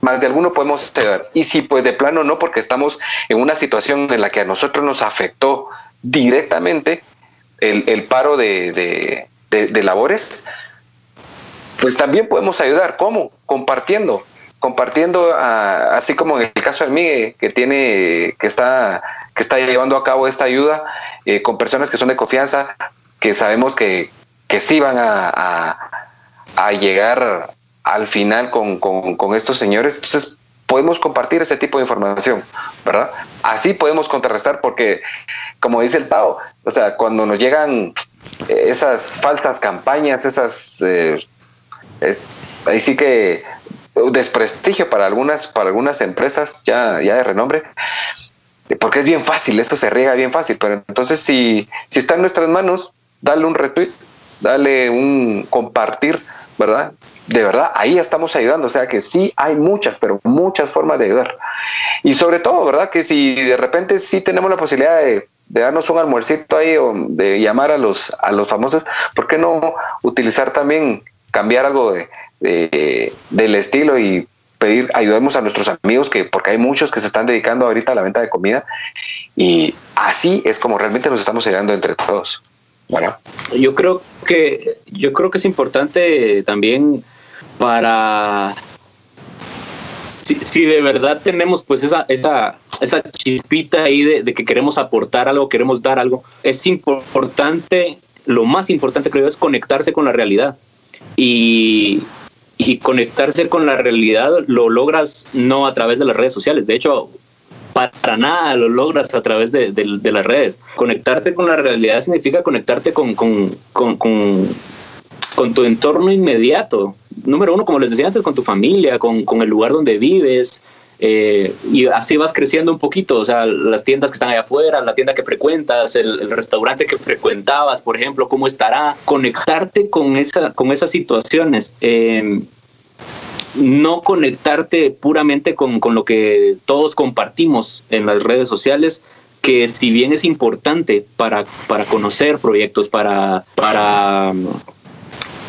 más de alguno podemos ayudar. Y si pues de plano no, porque estamos en una situación en la que a nosotros nos afectó directamente el, paro de, labores, pues también podemos ayudar. ¿Cómo? Compartiendo. Compartiendo, así como en el caso de Miguel, que tiene, que está que está llevando a cabo esta ayuda eh, con personas que son de confianza, que sabemos que, que sí van a, a, llegar al final con, con, estos señores. Entonces, podemos compartir ese tipo de información, ¿verdad? Así podemos contrarrestar porque, como dice el Tao, o sea, cuando nos llegan esas falsas campañas, esas... Eh, ahí sí que desprestigio para algunas, para algunas empresas ya, ya de renombre, porque es bien fácil, esto se riega bien fácil, pero entonces si, si está en nuestras manos, dale un retweet, dale un compartir, ¿verdad? De verdad, ahí estamos ayudando, o sea que sí hay muchas, pero muchas formas de ayudar. Y sobre todo, ¿verdad? Que si de repente sí tenemos la posibilidad de, darnos un almuercito ahí o de llamar a los, a los famosos, ¿por qué no utilizar también, cambiar algo de, del estilo y pedir, ayudemos a nuestros amigos, que porque hay muchos que se están dedicando ahorita a la venta de comida y así es como realmente nos estamos ayudando entre todos. Bueno. Yo creo que, yo creo que es importante también para si, de verdad tenemos pues esa, esa, esa chispita ahí de, que queremos aportar algo, queremos dar algo, es importante, lo más importante creo es conectarse con la realidad. Y conectarse con la realidad lo logras no a través de las redes sociales. De hecho, para nada lo logras a través de, las redes. Conectarte con la realidad significa conectarte con, tu entorno inmediato. Número uno, como les decía antes, con tu familia, con, el lugar donde vives. Eh, y así vas creciendo un poquito, o sea, las tiendas que están allá afuera, la tienda que frecuentas, el, restaurante que frecuentabas, por ejemplo, cómo estará, conectarte con, esa, con esas situaciones. Eh, no conectarte puramente con, lo que todos compartimos en las redes sociales, que si bien es importante para, para conocer proyectos, para, para,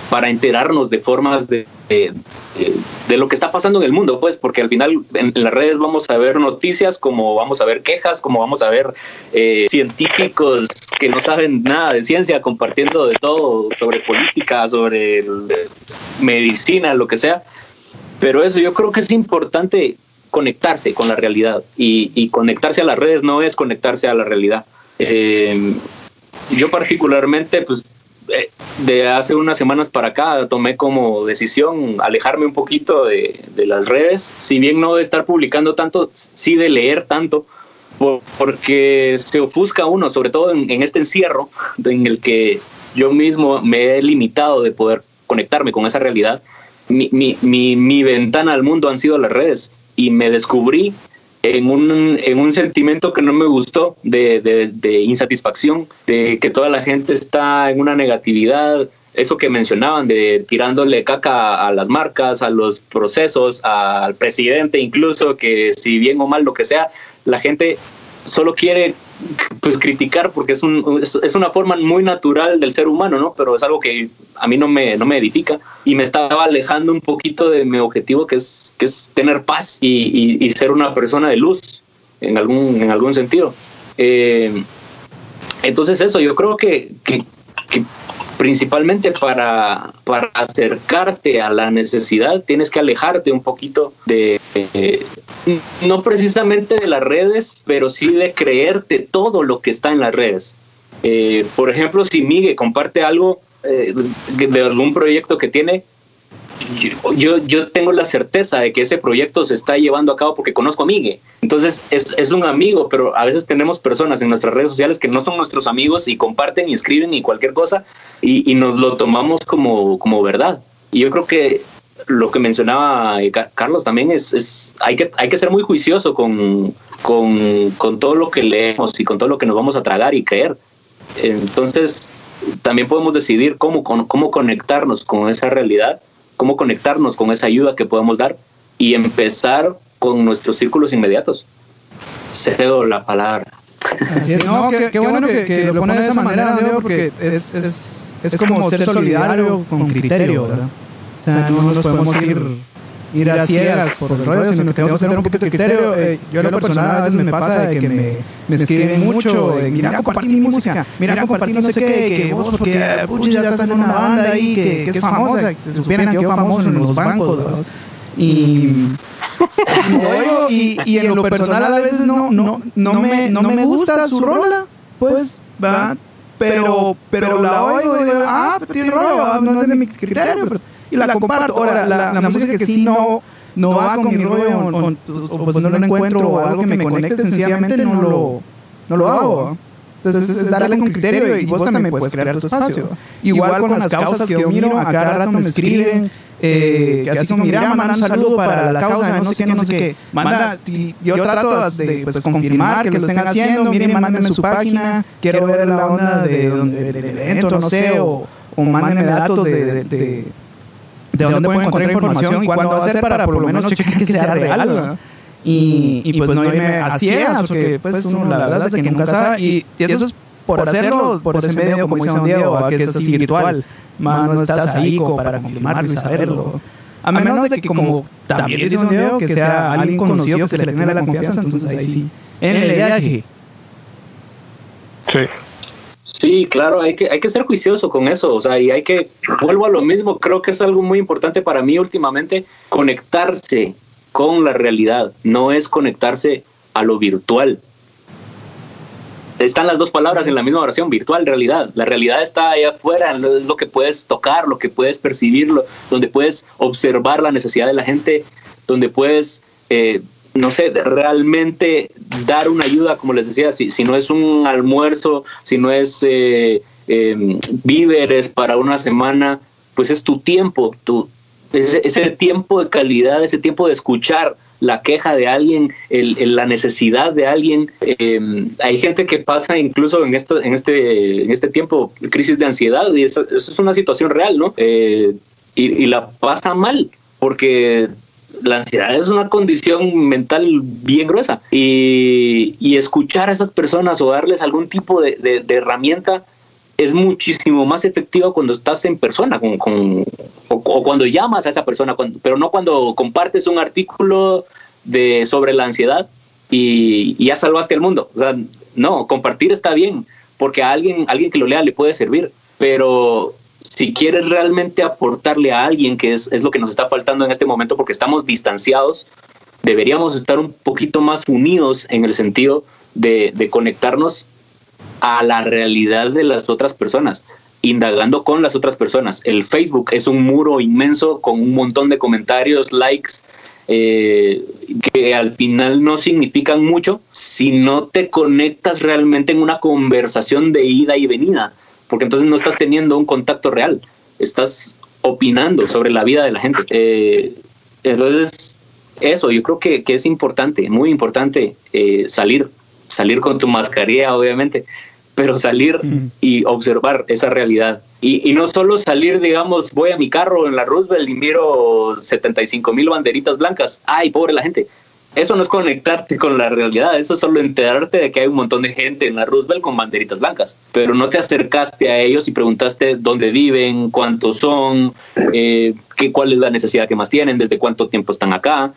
para enterarnos de formas de, de, lo que está pasando en el mundo, pues, porque al final en, las redes vamos a ver noticias, como vamos a ver quejas, como vamos a ver eh, científicos que no saben nada de ciencia compartiendo de todo sobre política, sobre medicina, lo que sea. Pero eso yo creo que es importante conectarse con la realidad. Y, conectarse a las redes no es conectarse a la realidad. Eh, yo particularmente, pues eh, de hace unas semanas para acá tomé como decisión alejarme un poquito de, las redes, si bien no de estar publicando tanto, sí de leer tanto, porque se ofusca uno, sobre todo en, en este encierro en el que yo mismo me he limitado de poder conectarme con esa realidad mi, mi, mi, mi ventana al mundo han sido las redes. Y me descubrí en un, en un sentimiento que no me gustó de, de, de, insatisfacción, de que toda la gente está en una negatividad, eso que mencionaban, de tirándole caca a las marcas, a los procesos, al presidente incluso, que si bien o mal lo que sea, la gente solo quiere pues criticar porque es, un, es, una forma muy natural del ser humano, ¿no? Pero es algo que a mí no me, no me edifica y me estaba alejando un poquito de mi objetivo que es, que es tener paz y, y, ser una persona de luz en algún, en algún sentido. Eh, entonces eso, yo creo que, que, que principalmente para, para, acercarte a la necesidad, tienes que alejarte un poquito de, eh, no precisamente de las redes, pero sí de creerte todo lo que está en las redes. Eh, por ejemplo, si Miguel comparte algo eh, de algún proyecto que tiene, yo, yo tengo la certeza de que ese proyecto se está llevando a cabo porque conozco a Miguel. Entonces es, es, un amigo, pero a veces tenemos personas en nuestras redes sociales que no son nuestros amigos y comparten y escriben y cualquier cosa y, y nos lo tomamos como, como verdad. Y yo creo que lo que mencionaba Carlos también es, es hay, que, hay que ser muy juicioso con, con, con todo lo que leemos y con todo lo que nos vamos a tragar y creer. Entonces, también podemos decidir cómo, cómo conectarnos con esa realidad cómo conectarnos con esa ayuda que podemos dar y empezar con nuestros círculos inmediatos. Cedo la palabra. Así es, no, qué, qué bueno que, que, lo pones de esa manera, Diego, porque es, es, es, como ser solidario con criterio, ¿verdad? O sea, no nos podemos ir ir a ciegas por el rollo, sino que tenemos que tener un poquito de criterio. Eh, yo a lo personal a veces me pasa de que me, me escriben mucho, de, mira, compartí mi música, mira, compartí no sé qué, que vos porque, pucha, ya estás en una banda ahí que, que es famosa, se supieran que yo famoso en los bancos, ¿verdad? Y, y, y, en lo personal a veces no, no, no, me, no me gusta su rola, pues, va, pero, pero la oigo y digo, ah, tiene rollo, no es de mi criterio, pero y la, comparto. Ahora, la, la, música que sí no, no va con mi rollo o, o, pues no lo encuentro o algo que me conecte, sencillamente no lo, no lo hago. Entonces es darle con criterio y vos también puedes crear tu espacio. Igual con las causas que yo miro, a cada rato me escriben, eh, que así como, mira, manda un saludo para la causa de no sé qué, no sé qué. Manda, yo trato de pues, confirmar que lo estén haciendo, miren, mándenme su página, quiero ver la onda de, del evento, no sé, o, o mándenme datos de, de de dónde pueden encontrar información y cuándo va a ser para por lo menos checar que sea real. Y, y, pues, no irme a ciegas, porque pues uno la verdad es que nunca sabe. Y, y eso es por hacerlo, por ese medio, como dice Don Diego, que es así virtual. Más no estás ahí como para confirmarlo y saberlo. A menos de que, como también dice Don Diego, que sea alguien conocido que se le tenga la confianza, entonces ahí sí. En el viaje. Sí. Sí, claro, hay que, hay que ser juicioso con eso, o sea, y hay que, vuelvo a lo mismo, creo que es algo muy importante para mí últimamente, conectarse con la realidad, no es conectarse a lo virtual. Están las dos palabras en la misma oración, virtual, realidad. La realidad está allá afuera, es lo que puedes tocar, lo que puedes percibirlo, donde puedes observar la necesidad de la gente, donde puedes eh, no sé, realmente dar una ayuda, como les decía, si, si no es un almuerzo, si no es eh, eh, víveres para una semana, pues es tu tiempo, tu, ese, tiempo de calidad, ese tiempo de escuchar la queja de alguien, el, la necesidad de alguien. Eh, hay gente que pasa incluso en, esto, en, este, en este tiempo crisis de ansiedad y eso, eso es una situación real, ¿no? Eh, y, y la pasa mal porque la ansiedad es una condición mental bien gruesa y, escuchar a esas personas o darles algún tipo de, herramienta es muchísimo más efectivo cuando estás en persona con, con o, o, cuando llamas a esa persona, pero no cuando compartes un artículo de, sobre la ansiedad y, y ya salvaste al mundo. O sea, no, compartir está bien porque a alguien, alguien que lo lea le puede servir, pero si quieres realmente aportarle a alguien, que es, es, lo que nos está faltando en este momento porque estamos distanciados, deberíamos estar un poquito más unidos en el sentido de, de conectarnos a la realidad de las otras personas, indagando con las otras personas. El Facebook es un muro inmenso con un montón de comentarios, likes, eh, que al final no significan mucho si no te conectas realmente en una conversación de ida y venida porque entonces no estás teniendo un contacto real, estás opinando sobre la vida de la gente. Eh, entonces, eso, yo creo que, que es importante, muy importante eh, salir, salir con tu mascarilla, obviamente, pero salir y observar esa realidad. Y, y, no solo salir, digamos, voy a mi carro en la Roosevelt y miro 75 mil banderitas blancas, ay, pobre la gente. Eso no es conectarte con la realidad, eso es solo enterarte de que hay un montón de gente en la Roosevelt con banderitas blancas, pero no te acercaste a ellos y preguntaste dónde viven, cuántos son, eh, qué, cuál es la necesidad que más tienen, desde cuánto tiempo están acá.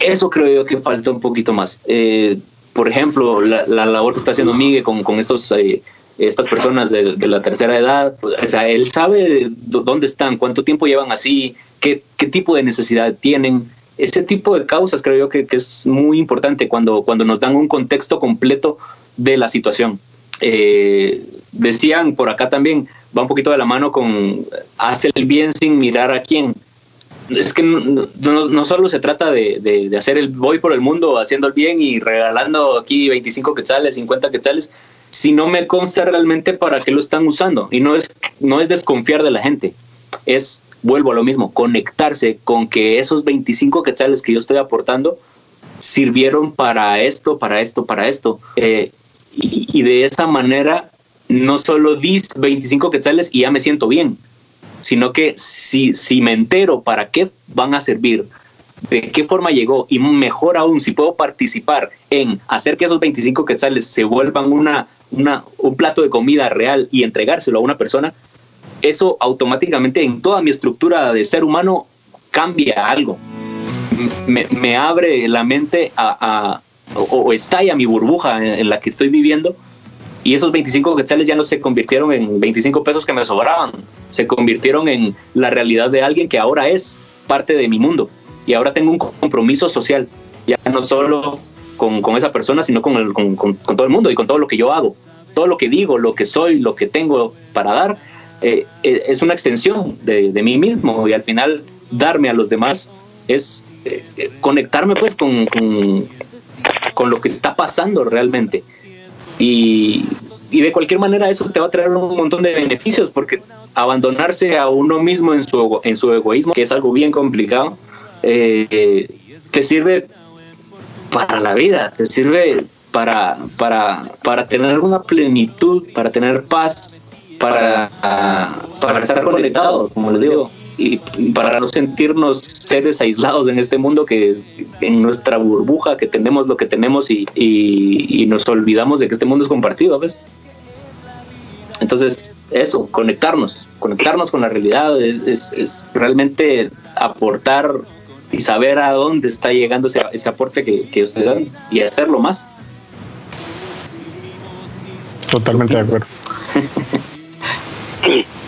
Eso creo yo que falta un poquito más. Eh, por ejemplo, la, labor que está haciendo Miguel con, con estos, eh, estas personas de, de, la tercera edad, o sea, él sabe dónde están, cuánto tiempo llevan así, qué, qué tipo de necesidad tienen ese tipo de causas creo yo que, es muy importante cuando, cuando nos dan un contexto completo de la situación. Eh, decían por acá también, va un poquito de la mano con hace el bien sin mirar a quién. Es que no, no, solo se trata de, de, hacer el voy por el mundo haciendo el bien y regalando aquí 25 quetzales, 50 quetzales, sino me consta realmente para qué lo están usando. Y no es, no es desconfiar de la gente, es vuelvo a lo mismo, conectarse con que esos 25 quetzales que yo estoy aportando sirvieron para esto, para esto, para esto. Eh, y, de esa manera no solo dis 25 quetzales y ya me siento bien, sino que si, si me entero para qué van a servir, de qué forma llegó y mejor aún si puedo participar en hacer que esos 25 quetzales se vuelvan una, una, un plato de comida real y entregárselo a una persona, eso automáticamente en toda mi estructura de ser humano cambia algo. Me, abre la mente a, o, estalla mi burbuja en, la que estoy viviendo y esos 25 quetzales ya no se convirtieron en 25 pesos que me sobraban, se convirtieron en la realidad de alguien que ahora es parte de mi mundo y ahora tengo un compromiso social, ya no solo con, con esa persona, sino con, con, con todo el mundo y con todo lo que yo hago, todo lo que digo, lo que soy, lo que tengo para dar eh, eh, es una extensión de, de, mí mismo y al final darme a los demás es eh, conectarme pues con, con, lo que está pasando realmente. Y, y, de cualquier manera eso te va a traer un montón de beneficios porque abandonarse a uno mismo en su, en su egoísmo, que es algo bien complicado, te sirve para la vida, te sirve para, para, para tener una plenitud, para tener paz, para, para estar conectados, como les digo, y para no sentirnos seres aislados en este mundo que en nuestra burbuja que tenemos lo que tenemos y, y, nos olvidamos de que este mundo es compartido, ¿ves? Entonces, eso, conectarnos, conectarnos con la realidad es, es, realmente aportar y saber a dónde está llegando ese, ese aporte que, que ustedes dan y hacerlo más. Totalmente de acuerdo.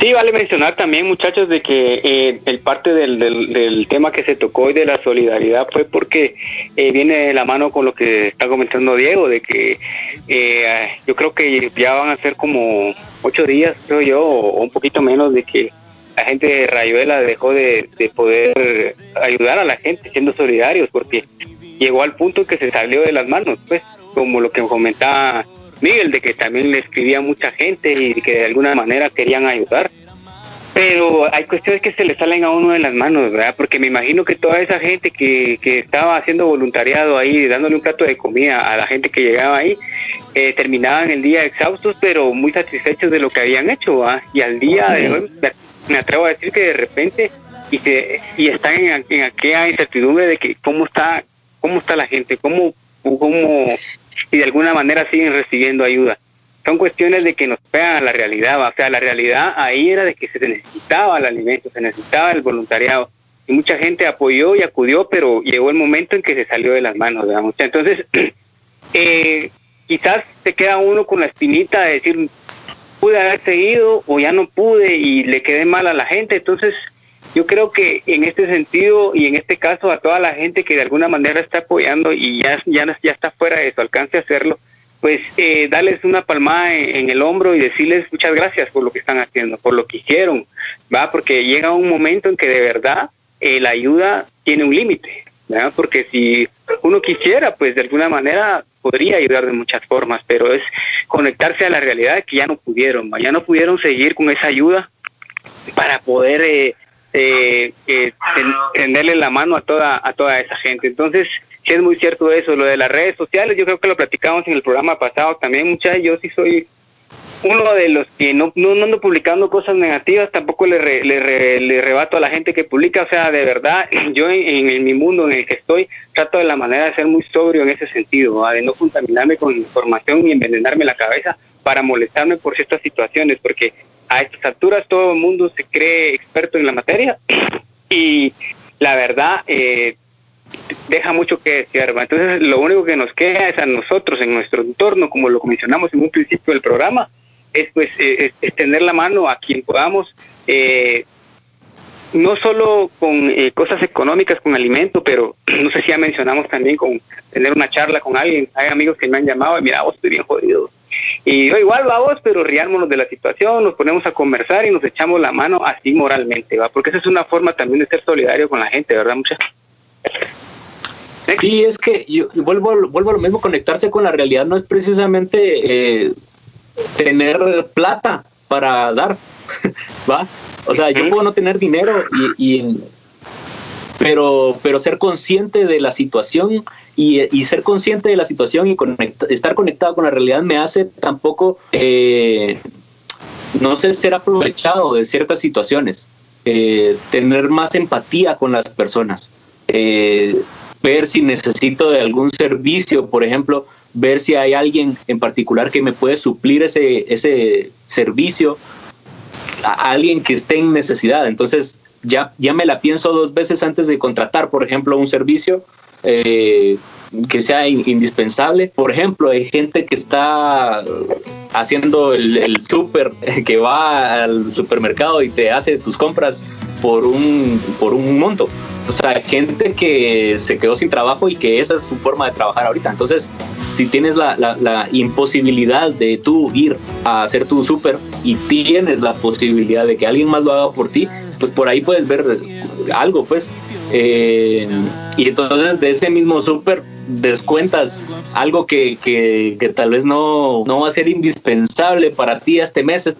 Sí, vale mencionar también, muchachos, de que eh, el parte del, del, tema que se tocó hoy de la solidaridad fue porque eh, viene de la mano con lo que está comentando Diego, de que eh, yo creo que ya van a ser como ocho días, creo yo, o, un poquito menos, de que la gente de Rayuela dejó de, de poder ayudar a la gente siendo solidarios, porque llegó al punto que se salió de las manos, pues, como lo que comentaba Miguel, de que también le escribía mucha gente y que de alguna manera querían ayudar. Pero hay cuestiones que se le salen a uno de las manos, ¿verdad? Porque me imagino que toda esa gente que, que estaba haciendo voluntariado ahí, dándole un plato de comida a la gente que llegaba ahí, eh, terminaban el día exhaustos, pero muy satisfechos de lo que habían hecho, ¿verdad? Y al día de hoy, me atrevo a decir que de repente, y, se, y están en, en aquella incertidumbre de que cómo está, cómo está la gente, cómo, cómo y de alguna manera siguen recibiendo ayuda. Son cuestiones de que nos pegan a la realidad, o sea, la realidad ahí era de que se necesitaba el alimento, se necesitaba el voluntariado. Y mucha gente apoyó y acudió, pero llegó el momento en que se salió de las manos, digamos. Entonces, eh, quizás se queda uno con la espinita de decir, pude haber seguido o ya no pude y le quedé mal a la gente. Entonces, yo creo que en este sentido y en este caso a toda la gente que de alguna manera está apoyando y ya, ya, ya está fuera de su alcance hacerlo, pues eh, darles una palmada en, el hombro y decirles muchas gracias por lo que están haciendo, por lo que hicieron, ¿va? Porque llega un momento en que de verdad eh, la ayuda tiene un límite. Porque si uno quisiera, pues de alguna manera podría ayudar de muchas formas, pero es conectarse a la realidad que ya no pudieron, ya no pudieron seguir con esa ayuda para poder eh, eh, eh tenderle la mano a toda, a toda esa gente. Entonces, sí es muy cierto eso, lo de las redes sociales, yo creo que lo platicamos en el programa pasado también, muchachos, yo sí soy uno de los que no, no, ando publicando cosas negativas, tampoco le, le, rebato a la gente que publica, o sea, de verdad, yo en, mi mundo en el que estoy trato de la manera de ser muy sobrio en ese sentido, de no contaminarme con información ni envenenarme la cabeza para molestarme por ciertas situaciones, porque a estas alturas todo el mundo se cree experto en la materia y la verdad eh, deja mucho que decir. Entonces, lo único que nos queda es a nosotros, en nuestro entorno, como lo mencionamos en un principio del programa, es pues eh, extender la mano a quien podamos, eh, no solo con eh, cosas económicas, con alimento, pero no sé si ya mencionamos también con tener una charla con alguien. Hay amigos que me han llamado y mira, vos estoy bien jodido. Y yo igual va vos, pero riámonos de la situación, nos ponemos a conversar y nos echamos la mano así moralmente, ¿va? Porque esa es una forma también de ser solidario con la gente, ¿verdad? Muchas Sí, es que yo, vuelvo, vuelvo a lo mismo, conectarse con la realidad no es precisamente eh, tener plata para dar, ¿va? O sea, yo puedo no tener dinero y, pero, pero ser consciente de la situación y, ser consciente de la situación y estar conectado con la realidad me hace tampoco, eh, no sé, ser aprovechado de ciertas situaciones, eh, tener más empatía con las personas, eh, ver si necesito de algún servicio, por ejemplo, ver si hay alguien en particular que me puede suplir ese, ese servicio, a alguien que esté en necesidad. Entonces, ya, ya me la pienso dos veces antes de contratar, por ejemplo, un servicio eh, que sea indispensable. Por ejemplo, hay gente que está haciendo el, el súper, que va al supermercado y te hace tus compras por un, por un monto. O sea, gente que se quedó sin trabajo y que esa es su forma de trabajar ahorita. Entonces, si tienes la, la, imposibilidad de tú ir a hacer tu súper y tienes la posibilidad de que alguien más lo haga por ti, pues por ahí puedes ver algo, pues. Eh, y entonces de ese mismo súper descuentas algo que, que, que, tal vez no, no va a ser indispensable para ti este mes,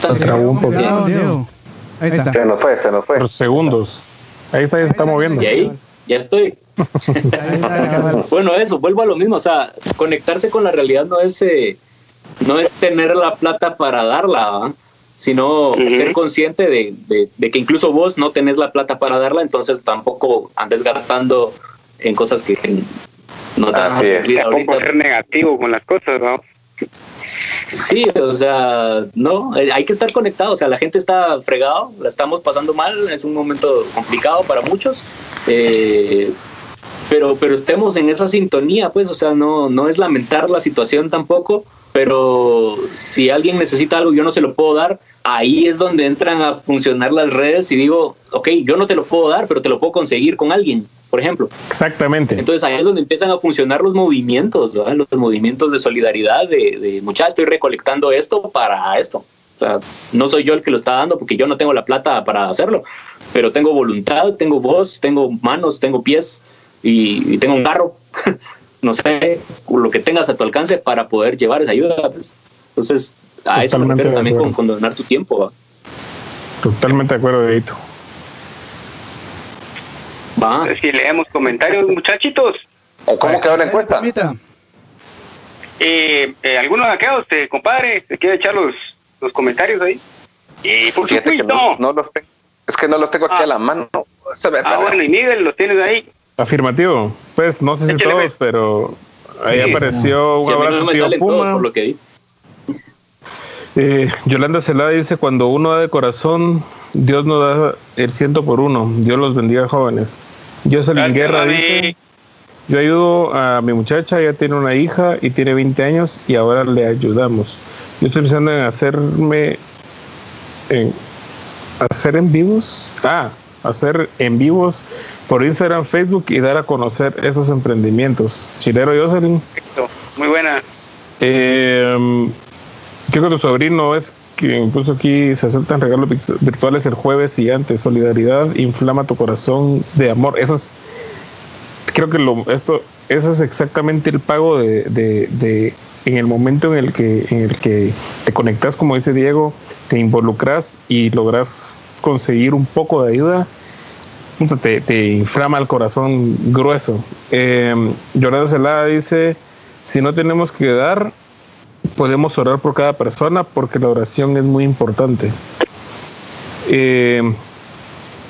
Se trabó un poquito. Ahí está. Se nos fue, se nos fue. Por segundos. Ahí está, ya se está moviendo. Y ahí, ya estoy. bueno, eso, vuelvo a lo mismo. O sea, conectarse con la realidad no es, eh, no es tener la plata para darla, sino ser consciente de, de, que incluso vos no tenés la plata para darla, entonces tampoco andes gastando en cosas que no te van a servir ahorita. ser negativo con las cosas, ¿no? Sí, o sea, no, eh, hay que estar conectado, o sea, la gente está fregado, la estamos pasando mal, es un momento complicado para muchos, eh, pero, pero estemos en esa sintonía, pues, o sea, no, no es lamentar la situación tampoco, pero si alguien necesita algo, yo no se lo puedo dar, ahí es donde entran a funcionar las redes y digo, ok, yo no te lo puedo dar, pero te lo puedo conseguir con alguien por ejemplo. Exactamente. Entonces ahí es donde empiezan a funcionar los movimientos, los movimientos de solidaridad, de, de muchachos, estoy recolectando esto para esto. O sea, no soy yo el que lo está dando porque yo no tengo la plata para hacerlo, pero tengo voluntad, tengo voz, tengo manos, tengo pies y, tengo un carro. no sé, lo que tengas a tu alcance para poder llevar esa ayuda. Pues. Entonces, a eso me refiero también con, con, donar tu tiempo. Totalmente de acuerdo, Edito. Va. Si leemos comentarios, muchachitos. ¿Cómo quedó la encuesta? Eh, eh, ¿Alguno de acá, usted, compadre, te quiere echar los, los comentarios ahí? Y por supuesto. No, no, los tengo. Es que no los tengo aquí a la mano. ah, bueno, y Miguel, los tienes ahí. Afirmativo. Pues no sé si todos, pues. pero ahí apareció un abrazo no tío Puma. por lo que vi. Eh, Yolanda Celada dice, cuando uno da de corazón, Dios nos da el ciento por uno. Dios los bendiga, jóvenes. Jocelyn Guerra dice, yo ayudo a mi muchacha, ella tiene una hija y tiene 20 años y ahora le ayudamos. Yo estoy pensando en hacerme, en hacer en vivos, ah, hacer en vivos por Instagram, Facebook y dar a conocer esos emprendimientos. Chilero Jocelyn. Muy buena. Eh, creo que tu sobrino es que incluso aquí se aceptan regalos virtuales el jueves y antes. Solidaridad inflama tu corazón de amor. Eso es, creo que lo, esto, eso es exactamente el pago de, de, en el momento en el que, en el que te conectas, como dice Diego, te involucras y logras conseguir un poco de ayuda, te, inflama el corazón grueso. Eh, Celada dice, si no tenemos que dar, podemos orar por cada persona porque la oración es muy importante. Eh,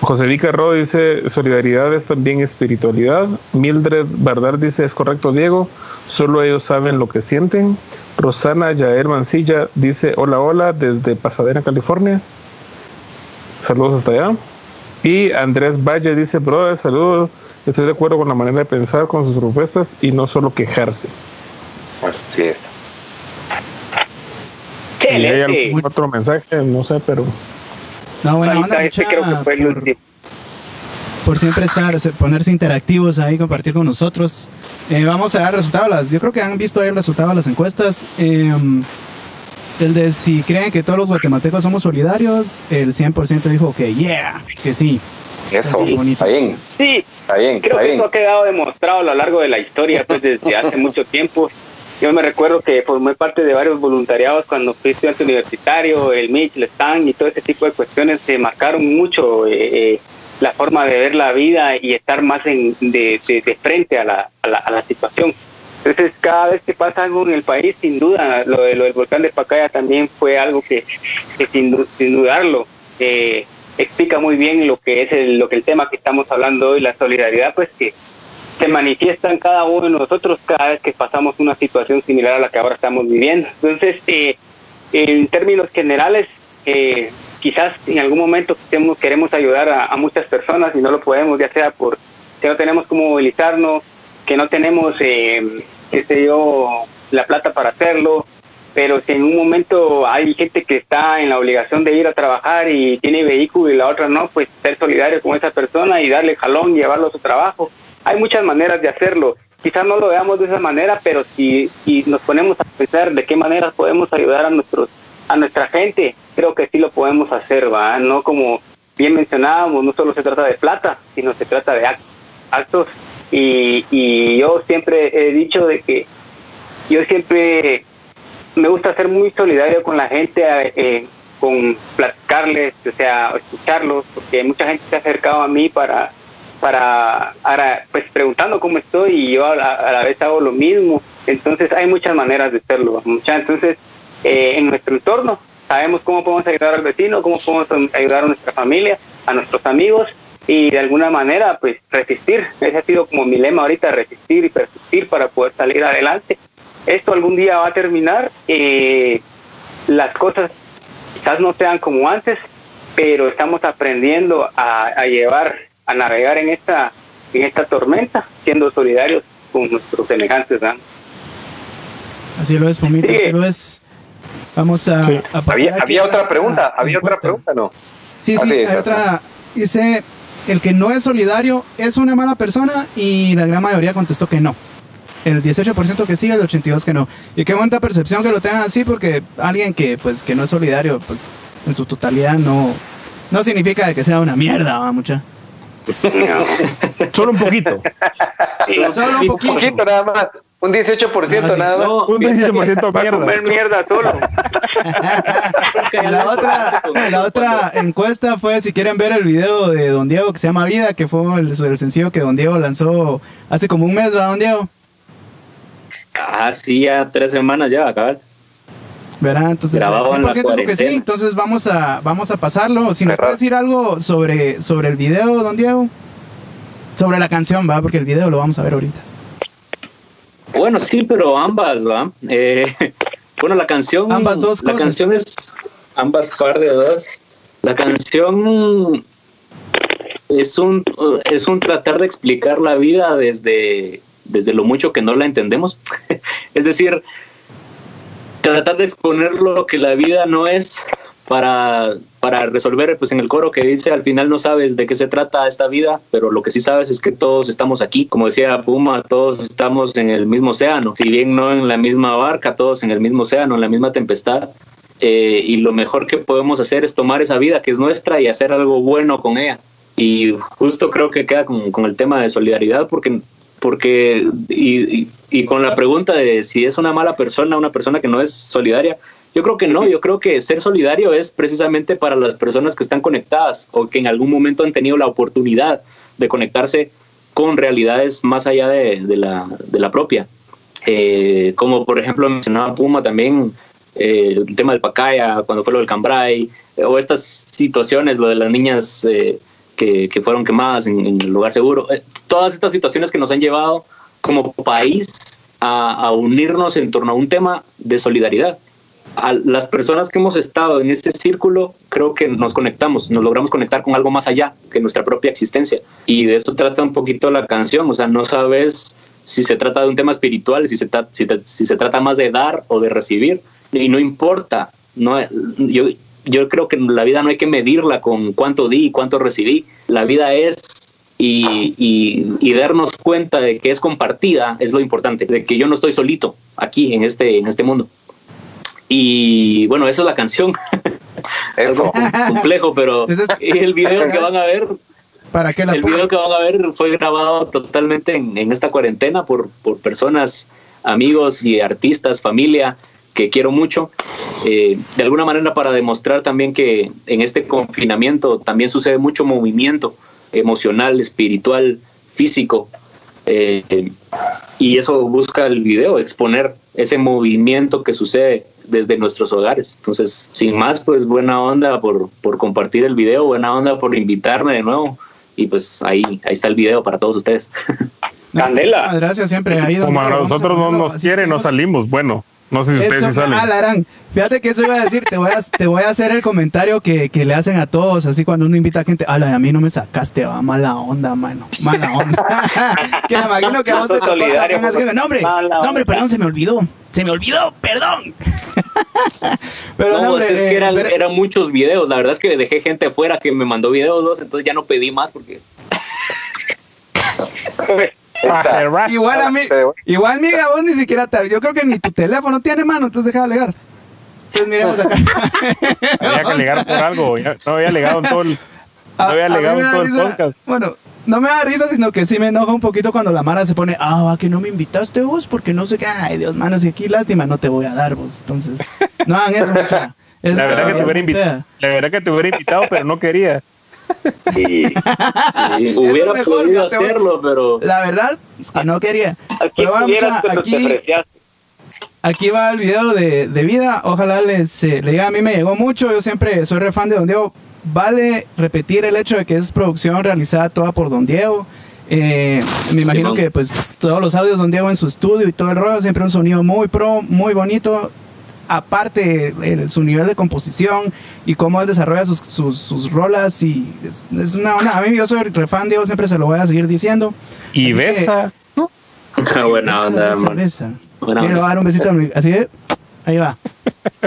José Vicarro dice, solidaridad es también espiritualidad. Mildred Bardar dice, es correcto Diego, solo ellos saben lo que sienten. Rosana Yael Mancilla dice, hola, hola, desde Pasadena, California. Saludos hasta allá. Y Andrés Valle dice, brother, saludos, estoy de acuerdo con la manera de pensar, con sus propuestas y no solo quejarse. Así es. Si hay algún otro mensaje, no sé, pero... No, bueno, onda, creo que fue el último por siempre estar, ponerse interactivos ahí, compartir con nosotros. Eh, vamos a dar resultados. Yo creo que han visto ahí el resultado de las encuestas. Em, el de si creen que todos los guatemaltecos somos solidarios, el 100% dijo que yeah, que sí. Eso, está bien. Sí, está bien. Creo que eso ha quedado demostrado a lo largo de la historia, pues desde hace mucho tiempo. Yo me recuerdo que formé parte de varios voluntariados cuando fui estudiante universitario, el MIT, el STAN y todo ese tipo de cuestiones se marcaron mucho eh, eh la forma de ver la vida y estar más en, de, de, frente a la, a, la, a la, situación. Entonces, cada vez que pasa algo en el país, sin duda, lo, de, lo del volcán de Pacaya también fue algo que, que sin, sin, dudarlo, eh, explica muy bien lo que es el, lo que el tema que estamos hablando hoy, la solidaridad, pues que se manifiesta en cada uno de nosotros cada vez que pasamos una situación similar a la que ahora estamos viviendo. Entonces, eh, en términos generales, eh, quizás en algún momento queremos ayudar a, muchas personas y no lo podemos, ya sea por que no tenemos cómo movilizarnos, que no tenemos, eh, qué sé yo, la plata para hacerlo, pero si en un momento hay gente que está en la obligación de ir a trabajar y tiene vehículo y la otra no, pues ser solidario con esa persona y darle jalón, y llevarlo a su trabajo. Hay muchas maneras de hacerlo. Quizás no lo veamos de esa manera, pero si, si nos ponemos a pensar de qué maneras podemos ayudar a nuestros a nuestra gente, creo que sí lo podemos hacer, ¿va? No como bien mencionábamos, no solo se trata de plata, sino se trata de actos. Y, y yo siempre he dicho de que yo siempre me gusta ser muy solidario con la gente, eh, con platicarles, o sea, escucharlos, porque mucha gente se ha acercado a mí para, para, pues preguntando cómo estoy y yo a la, a la vez hago lo mismo. Entonces hay muchas maneras de hacerlo. Muchas, entonces eh, en nuestro entorno. Sabemos cómo podemos ayudar al vecino, cómo podemos ayudar a nuestra familia, a nuestros amigos y de alguna manera pues resistir. Ese ha sido como mi lema ahorita, resistir y persistir para poder salir adelante. Esto algún día va a terminar. Eh, las cosas quizás no sean como antes, pero estamos aprendiendo a, llevar, a navegar en esta, en esta tormenta, siendo solidarios con nuestros semejantes. Así lo es, Pomito, así lo es. Vamos a, pasar había, otra pregunta, había otra pregunta, ¿no? Sí, sí, hay otra. Dice, el que no es solidario es una mala persona y la gran mayoría contestó que no. El 18% que sí, el 82% que no. Y qué buena percepción que lo tengan así porque alguien que pues que no es solidario, pues en su totalidad no, no significa que sea una mierda, va mucha. Solo un poquito. Solo un poquito nada más. Un 18% nada más. un 18% mierda. comer mierda solo. la, otra, la otra encuesta fue si quieren ver el video de Don Diego que se llama Vida, que fue el, el sencillo que Don Diego lanzó hace como un mes, ¿verdad, Don Diego? Ah, sí, ya tres semanas ya, acabar. Verá, entonces, 100% que sí, entonces vamos a, vamos a pasarlo. Si nos puede decir algo sobre, sobre el video, don Diego. Sobre la canción, va, porque el video lo vamos a ver ahorita. Bueno, sí, pero ambas, ¿va? Eh, bueno, la canción. Ambas dos La canción es. Ambas par de dos. La canción es un, es un tratar de explicar la vida desde, desde lo mucho que no la entendemos. es decir, tratar de exponer lo que la vida no es para, para resolver, pues en el coro que dice, al final no sabes de qué se trata esta vida, pero lo que sí sabes es que todos estamos aquí. Como decía Puma, todos estamos en el mismo océano. Si bien no en la misma barca, todos en el mismo océano, en la misma tempestad. Eh, y lo mejor que podemos hacer es tomar esa vida que es nuestra y hacer algo bueno con ella. Y justo creo que queda con, con el tema de solidaridad, porque porque, y, y, con la pregunta de si es una mala persona, una persona que no es solidaria, yo creo que no, yo creo que ser solidario es precisamente para las personas que están conectadas o que en algún momento han tenido la oportunidad de conectarse con realidades más allá de, de, la, de la, propia. Eh, como por ejemplo mencionaba Puma también, eh, el tema del Pacaya, cuando fue lo del Cambrai, o estas situaciones, lo de las niñas eh, que, que, fueron quemadas en, en, el lugar seguro, eh, todas estas situaciones que nos han llevado como país a, a, unirnos en torno a un tema de solidaridad. A las personas que hemos estado en ese círculo, creo que nos conectamos, nos logramos conectar con algo más allá que nuestra propia existencia. Y de eso trata un poquito la canción, o sea, no sabes si se trata de un tema espiritual, si se, si, si se trata más de dar o de recibir, y no importa, no, yo, yo creo que la vida no hay que medirla con cuánto di y cuánto recibí. La vida es y, y, y, darnos cuenta de que es compartida es lo importante, de que yo no estoy solito aquí en este, en este mundo. Y bueno, esa es la canción. Eso. complejo, pero el video que van a ver, ¿Para qué la el video que van a ver fue grabado totalmente en, en esta cuarentena por, por personas, amigos y artistas, familia que quiero mucho, eh, de alguna manera para demostrar también que en este confinamiento también sucede mucho movimiento emocional, espiritual, físico, eh, y eso busca el video, exponer ese movimiento que sucede desde nuestros hogares. Entonces, sin más, pues buena onda por, por compartir el video, buena onda por invitarme de nuevo, y pues ahí, ahí está el video para todos ustedes. Candela. Gracias, siempre ido. Como a nosotros no nos quiere, no salimos. Bueno, no sé si ustedes Eso, sí salen. ah, Larán, fíjate que eso iba a decir, te voy a, te voy a hacer el comentario que, que le hacen a todos, así cuando uno invita a gente, ala, a mí no me sacaste, va, mala onda, mano, mala onda. que me imagino que a vos te tocó también así que, no, hombre, no, hombre, perdón, se me olvidó, se me olvidó, perdón. Pero no, hombre, es que eran, eran, muchos videos, la verdad es que dejé gente afuera que me mandó videos, dos, entonces ya no pedí más porque... Ah, igual a mí, igual miga, vos ni siquiera te, yo creo que ni tu teléfono tiene mano, entonces deja de alegar. Entonces miremos acá. había que alegar por algo, no había alegado en todo el, no había alegado en todo el podcast. Bueno, no me da risa, sino que sí me enoja un poquito cuando la Mara se pone, ah, va que no me invitaste vos, porque no sé qué, ay Dios, mano, si aquí lástima no te voy a dar vos. Entonces, no hagan eso, mucha. Es la, verdad que te hubiera invitado, la verdad que te hubiera invitado, pero no quería. Sí, sí. hubiera mejor, podido hacerlo, pero. La verdad es que no quería. Pero aquí, aquí va el video de, de vida. Ojalá les eh, le diga, a mí me llegó mucho. Yo siempre soy re fan de Don Diego. Vale repetir el hecho de que es producción realizada toda por Don Diego. Eh, me imagino que pues todos los audios Don Diego en su estudio y todo el rollo, siempre un sonido muy pro, muy bonito aparte el, su nivel de composición y cómo él desarrolla sus, sus, sus rolas y es, es una, una, a mí yo soy refan Diego siempre se lo voy a seguir diciendo y así besa que, ¿no? buena onda besa, besa. Buena quiero dar un besito así que ahí va.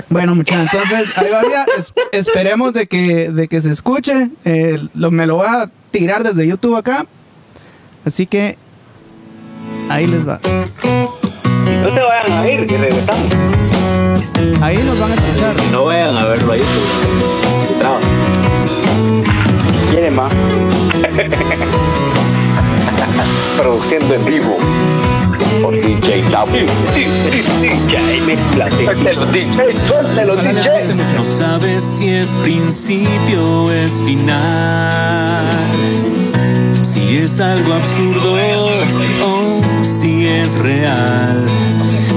Bueno muchachos entonces ahí va es, esperemos de que de que se escuche. Eh, lo, me lo voy a tirar desde YouTube acá. Así que ahí les va. No te vayan a ir y regresamos. Ahí nos van a escuchar. No vayan a verlo ahí. ¿Quién más? Produciendo en vivo por DJ W. DJ. Suéltelo, DJ, suéltelo, DJ. No sabes si es principio o es final. Si es algo absurdo o si es real.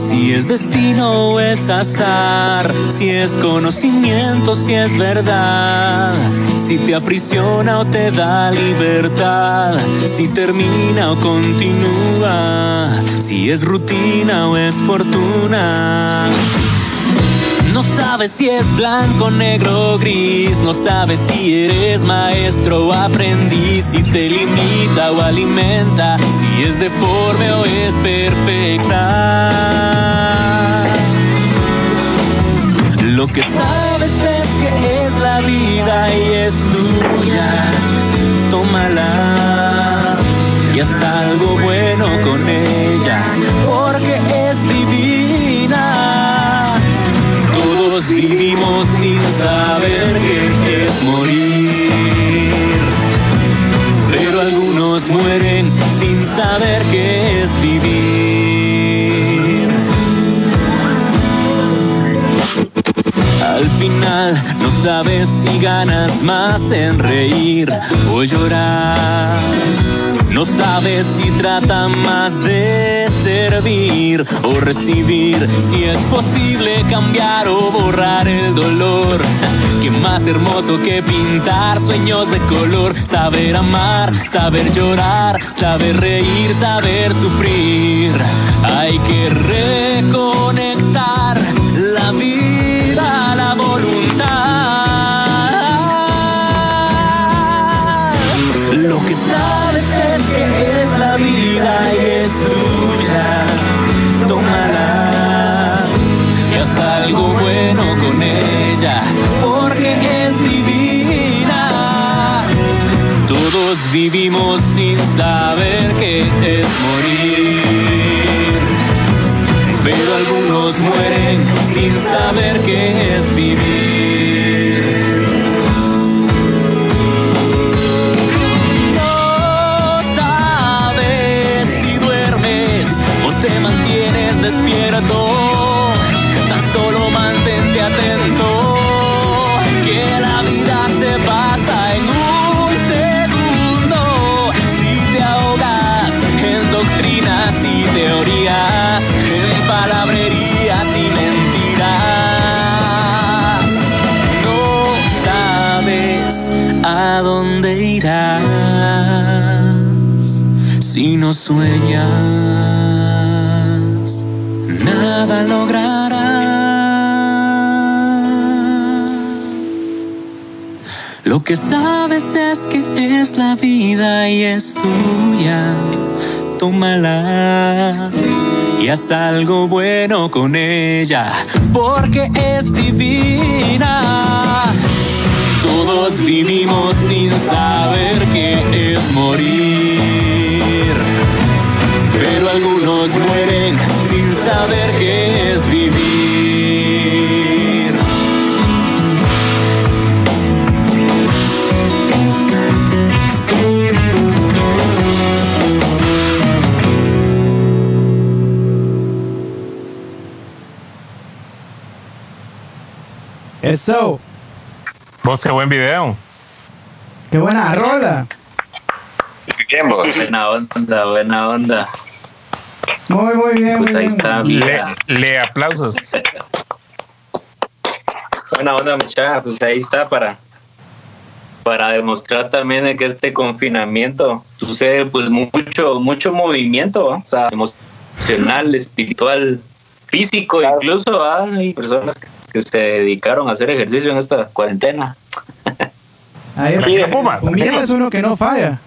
Si es destino o es azar, si es conocimiento, si es verdad, si te aprisiona o te da libertad, si termina o continúa, si es rutina o es fortuna. No sabes si es blanco, negro, gris. No sabes si eres maestro o aprendiz. Si te limita o alimenta. Si es deforme o es perfecta. Lo que sabes es que es la vida y es tuya. Tómala y haz algo bueno con ella. Porque es divina. Vivimos sin saber qué es morir. Pero algunos mueren sin saber qué es vivir. Al final no sabes si ganas más en reír o llorar. No sabes si trata más de servir o recibir, si es posible cambiar o borrar el dolor. Que más hermoso que pintar sueños de color, saber amar, saber llorar, saber reír, saber sufrir. Hay que reconectar la vida, Lo que sabes es que es la vida y es tuya. Tómala y haz algo bueno con ella, porque es divina. Todos vivimos sin saber qué es morir. Pero algunos mueren sin saber qué es vivir. Despierto. Tan solo mantente atento. Que la vida se pasa en un segundo. Si te ahogas en doctrinas y teorías, en palabrerías y mentiras. No sabes a dónde irás si no sueñas. Lograrás. Lo que sabes es que es la vida y es tuya. Tómala y haz algo bueno con ella, porque es divina. Todos vivimos sin saber qué es morir, pero algunos mueren saber qué es vivir. Eso. Vos, qué buen video. Qué buena rola. Bien, vos. Buena onda, buena onda. Muy, muy bien. Pues muy ahí bien. está, Le, mira. le aplausos. Buena onda, muchacha. Pues ahí está para, para demostrar también de que este confinamiento sucede pues mucho, mucho movimiento, ¿va? o sea, emocional, espiritual, físico, Claro. incluso hay personas que, que se dedicaron a hacer ejercicio en esta cuarentena. Ahí es uno que no falla.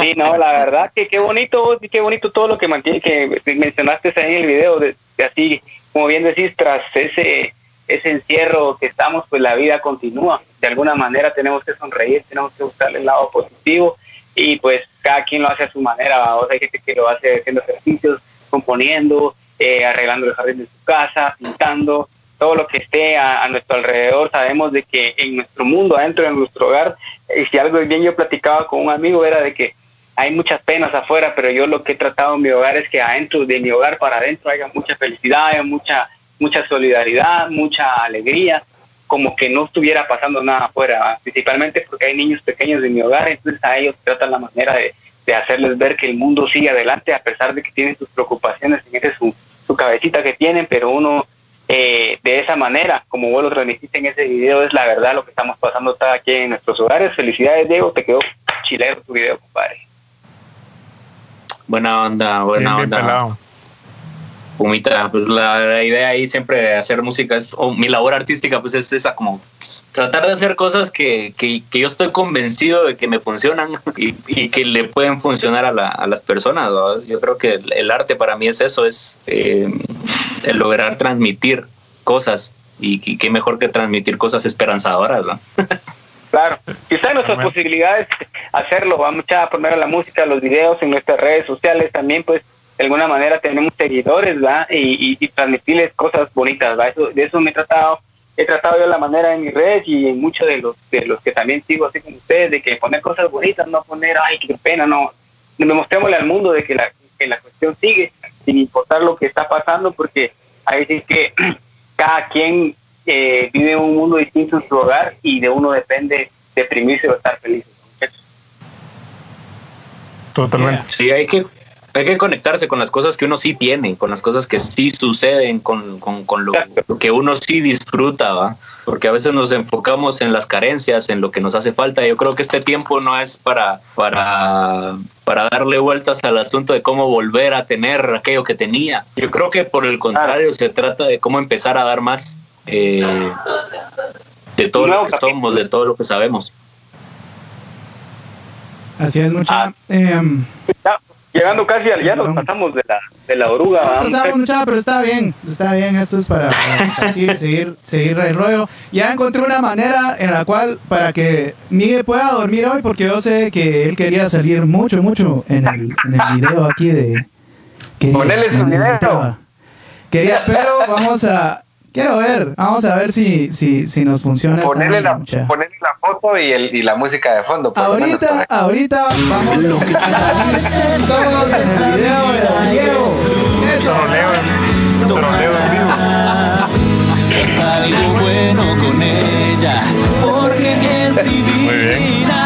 Sí, no, la verdad que qué bonito qué bonito todo lo que que mencionaste ahí en el video, de, así, como bien decís, tras ese ese encierro que estamos, pues la vida continúa. De alguna manera tenemos que sonreír, tenemos que buscarle el lado positivo y pues cada quien lo hace a su manera. O sea, hay gente que lo hace haciendo ejercicios, componiendo, eh, arreglando el jardín de su casa, pintando, todo lo que esté a, a nuestro alrededor. Sabemos de que en nuestro mundo, adentro de nuestro hogar, y si algo bien yo platicaba con un amigo era de que hay muchas penas afuera, pero yo lo que he tratado en mi hogar es que adentro de mi hogar para adentro haya mucha felicidad, haya mucha mucha solidaridad, mucha alegría, como que no estuviera pasando nada afuera, principalmente porque hay niños pequeños en mi hogar, entonces a ellos tratan la manera de, de hacerles ver que el mundo sigue adelante a pesar de que tienen sus preocupaciones en ese su, su cabecita que tienen, pero uno eh, de esa manera, como vos lo transmitiste en ese video, es la verdad lo que estamos pasando cada quien en nuestros hogares. Felicidades, Diego, te quedó chilero tu video, compadre. Buena onda, buena Bien, bien onda. pelado. Pumita, pues la, la idea ahí siempre de hacer música es, o mi labor artística pues es esa como tratar de hacer cosas que, que, que yo estoy convencido de que me funcionan y, y que le pueden funcionar a, la- a las personas. ¿no? Yo creo que el, el arte para mí es eso, es eh, el lograr transmitir cosas y, y qué mejor que transmitir cosas esperanzadoras. ¿no? Claro, en nuestras Bueno. posibilidades hacerlo, vamos a poner la música, los videos en nuestras redes sociales también, pues de alguna manera tenemos seguidores, ¿verdad? Y, y, y transmitirles cosas bonitas, ¿verdad? Eso, de eso me he tratado, he tratado yo la manera en mis redes y en muchos de los de los que también sigo así como ustedes, de que poner cosas bonitas, no poner, ay, qué pena, no, demostrémosle al mundo de que la, que la cuestión sigue, sin importar lo que está pasando, porque ahí sí que cada quien eh, vive un mundo distinto en su hogar y de uno depende deprimirse o estar feliz. Totalmente. Sí, hay que, hay que conectarse con las cosas que uno sí tiene, con las cosas que sí suceden, con, con, con lo, lo, que uno sí disfruta, ¿va? Porque a veces nos enfocamos en las carencias, en lo que nos hace falta. Yo creo que este tiempo no es para, para, para darle vueltas al asunto de cómo volver a tener aquello que tenía. Yo creo que por el contrario se trata de cómo empezar a dar más eh, de todo lo que somos, de todo lo que sabemos. Así es, mucha. Ah. Eh, llegando casi al ya nos pasamos de la, de la oruga. Nos pasamos mucha, pero está bien, está bien. Esto es para, para aquí, seguir, seguir el rollo. Ya encontré una manera en la cual, para que Miguel pueda dormir hoy, porque yo sé que él quería salir mucho, mucho en el, en el video aquí de. Quería, Ponele su video. Quería, pero vamos a. Quiero ver, vamos a ver si, si, si nos funciona. Ponerle la, ponerle la foto y, el, y la música de fondo. Ahorita, ahorita vamos a todos en el video de Diego. Eso. Es algo bueno con ella, porque es divina. Muy bien.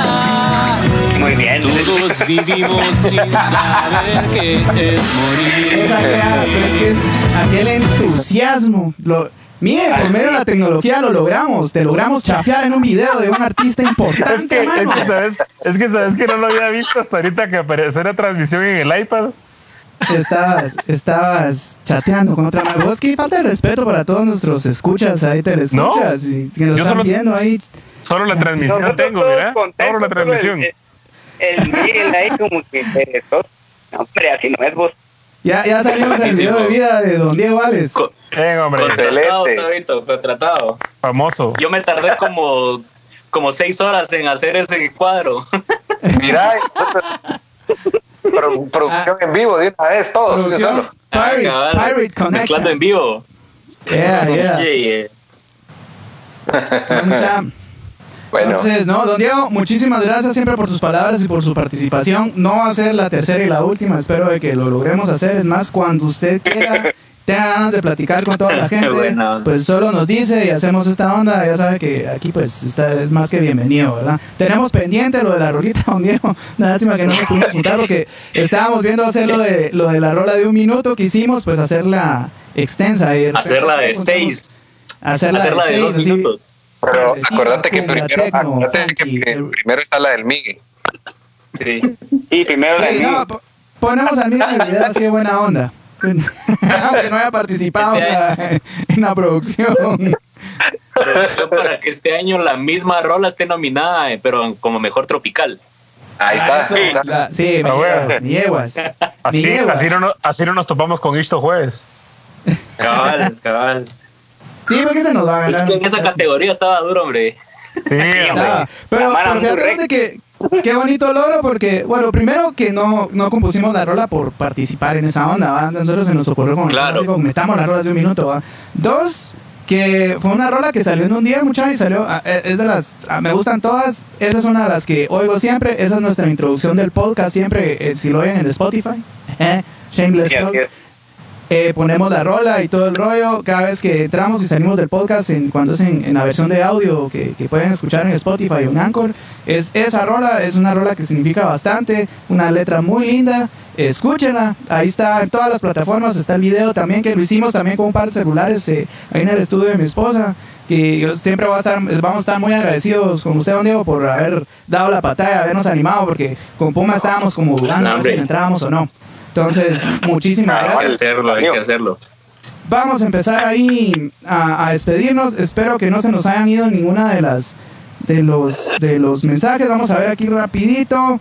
Todos vivimos sin saber qué es morir. Esa pero es que es aquel entusiasmo. Lo, Mire, por medio de la tecnología lo logramos. Te logramos chafear en un video de un artista importante, es que, mano. Es que, sabes, es que sabes que no lo había visto hasta ahorita que apareció la transmisión en el iPad. Estabas, estabas chateando con otra mano. Vos que falta de respeto para todos nuestros escuchas ahí, te escuchas No, y que nos yo están solo- viendo ahí. Solo la transmisión tengo, mira. Solo la transmisión. El, el Miguel ahí como que perezoso. No, hombre, así no es vos. Ya, ya salimos del video de vida de Don Diego Vales. Bien, hombre. Contratado, Excelente. Tabito, contratado. Famoso. Yo me tardé como, como seis horas en hacer ese cuadro. Mira, pro- producción en vivo de una vez, todos. Pirate, Ah, cabal, Pirate Mezclando en vivo. Yeah, yeah. Oye, eh, Mucha- Bueno, Entonces, no, don Diego, muchísimas gracias siempre por sus palabras y por su participación. No va a ser la tercera y la última, espero de que lo logremos hacer. Es más, cuando usted quiera, tenga ganas de platicar con toda la gente, pues solo nos dice y hacemos esta onda. Ya sabe que aquí pues está, es más que bienvenido, ¿verdad? Tenemos pendiente lo de la rolita, don Diego. Lástima que no nos pudimos juntar porque estábamos viendo hacer lo de, lo de la rola de un minuto que hicimos, pues hacerla extensa. y hacerla de seis. Hacerla, Hacerla de seis, dos así. Pero acuérdate que primero, tecno, acuérdate que primero está la del Miguel. Sí. Sí, primero la Sí, Miguel. no, po- ponemos al mismo video así de buena onda. Aunque no haya participado en la, en la producción. Pero para que este año la misma rola esté nominada, eh, pero como mejor tropical. Ahí está. Eso, la- sí, me Ah, bueno. llevo, me llevas. Así, así, no, nos- así no nos topamos con Isto Jueves. Cabal, cabal. Sí, porque se nos va a Es ganar. que en esa categoría estaba duro, hombre. Sí. Estaba. Pero, pero fíjate que qué bonito logro porque, bueno, primero que no, no compusimos la rola por participar en esa onda, ¿va? Nosotros se nos ocurrió como Claro. clásico, metamos las rolas de un minuto, ¿va? Dos, que fue una rola que salió en un día, muchachos, y salió, ah, eh, es de las, ah, me gustan todas, esa es una de las que oigo siempre, esa es nuestra introducción del podcast siempre, eh, si lo oyen en Spotify, eh, Shameless Sí, es. Eh, ponemos la rola y todo el rollo. Cada vez que entramos y salimos del podcast en, cuando es en, en la versión de audio que, que pueden escuchar en Spotify o en Anchor es esa rola. Es una rola que significa bastante una letra muy linda. Escúchenla ahí está en todas las plataformas. Está el video también que lo hicimos también con un par de celulares eh, ahí en el estudio de mi esposa que yo siempre voy a estar, vamos a estar muy agradecidos con usted, don Diego, por haber dado la patada, habernos animado, porque con Puma estábamos como dudando si entrábamos o no. Entonces, muchísimas Ah, Hay que gracias. hacerlo, hay que hacerlo. Vamos a empezar ahí a, a despedirnos. Espero que no se nos hayan ido ninguna de las de los de los mensajes. Vamos a ver aquí rapidito.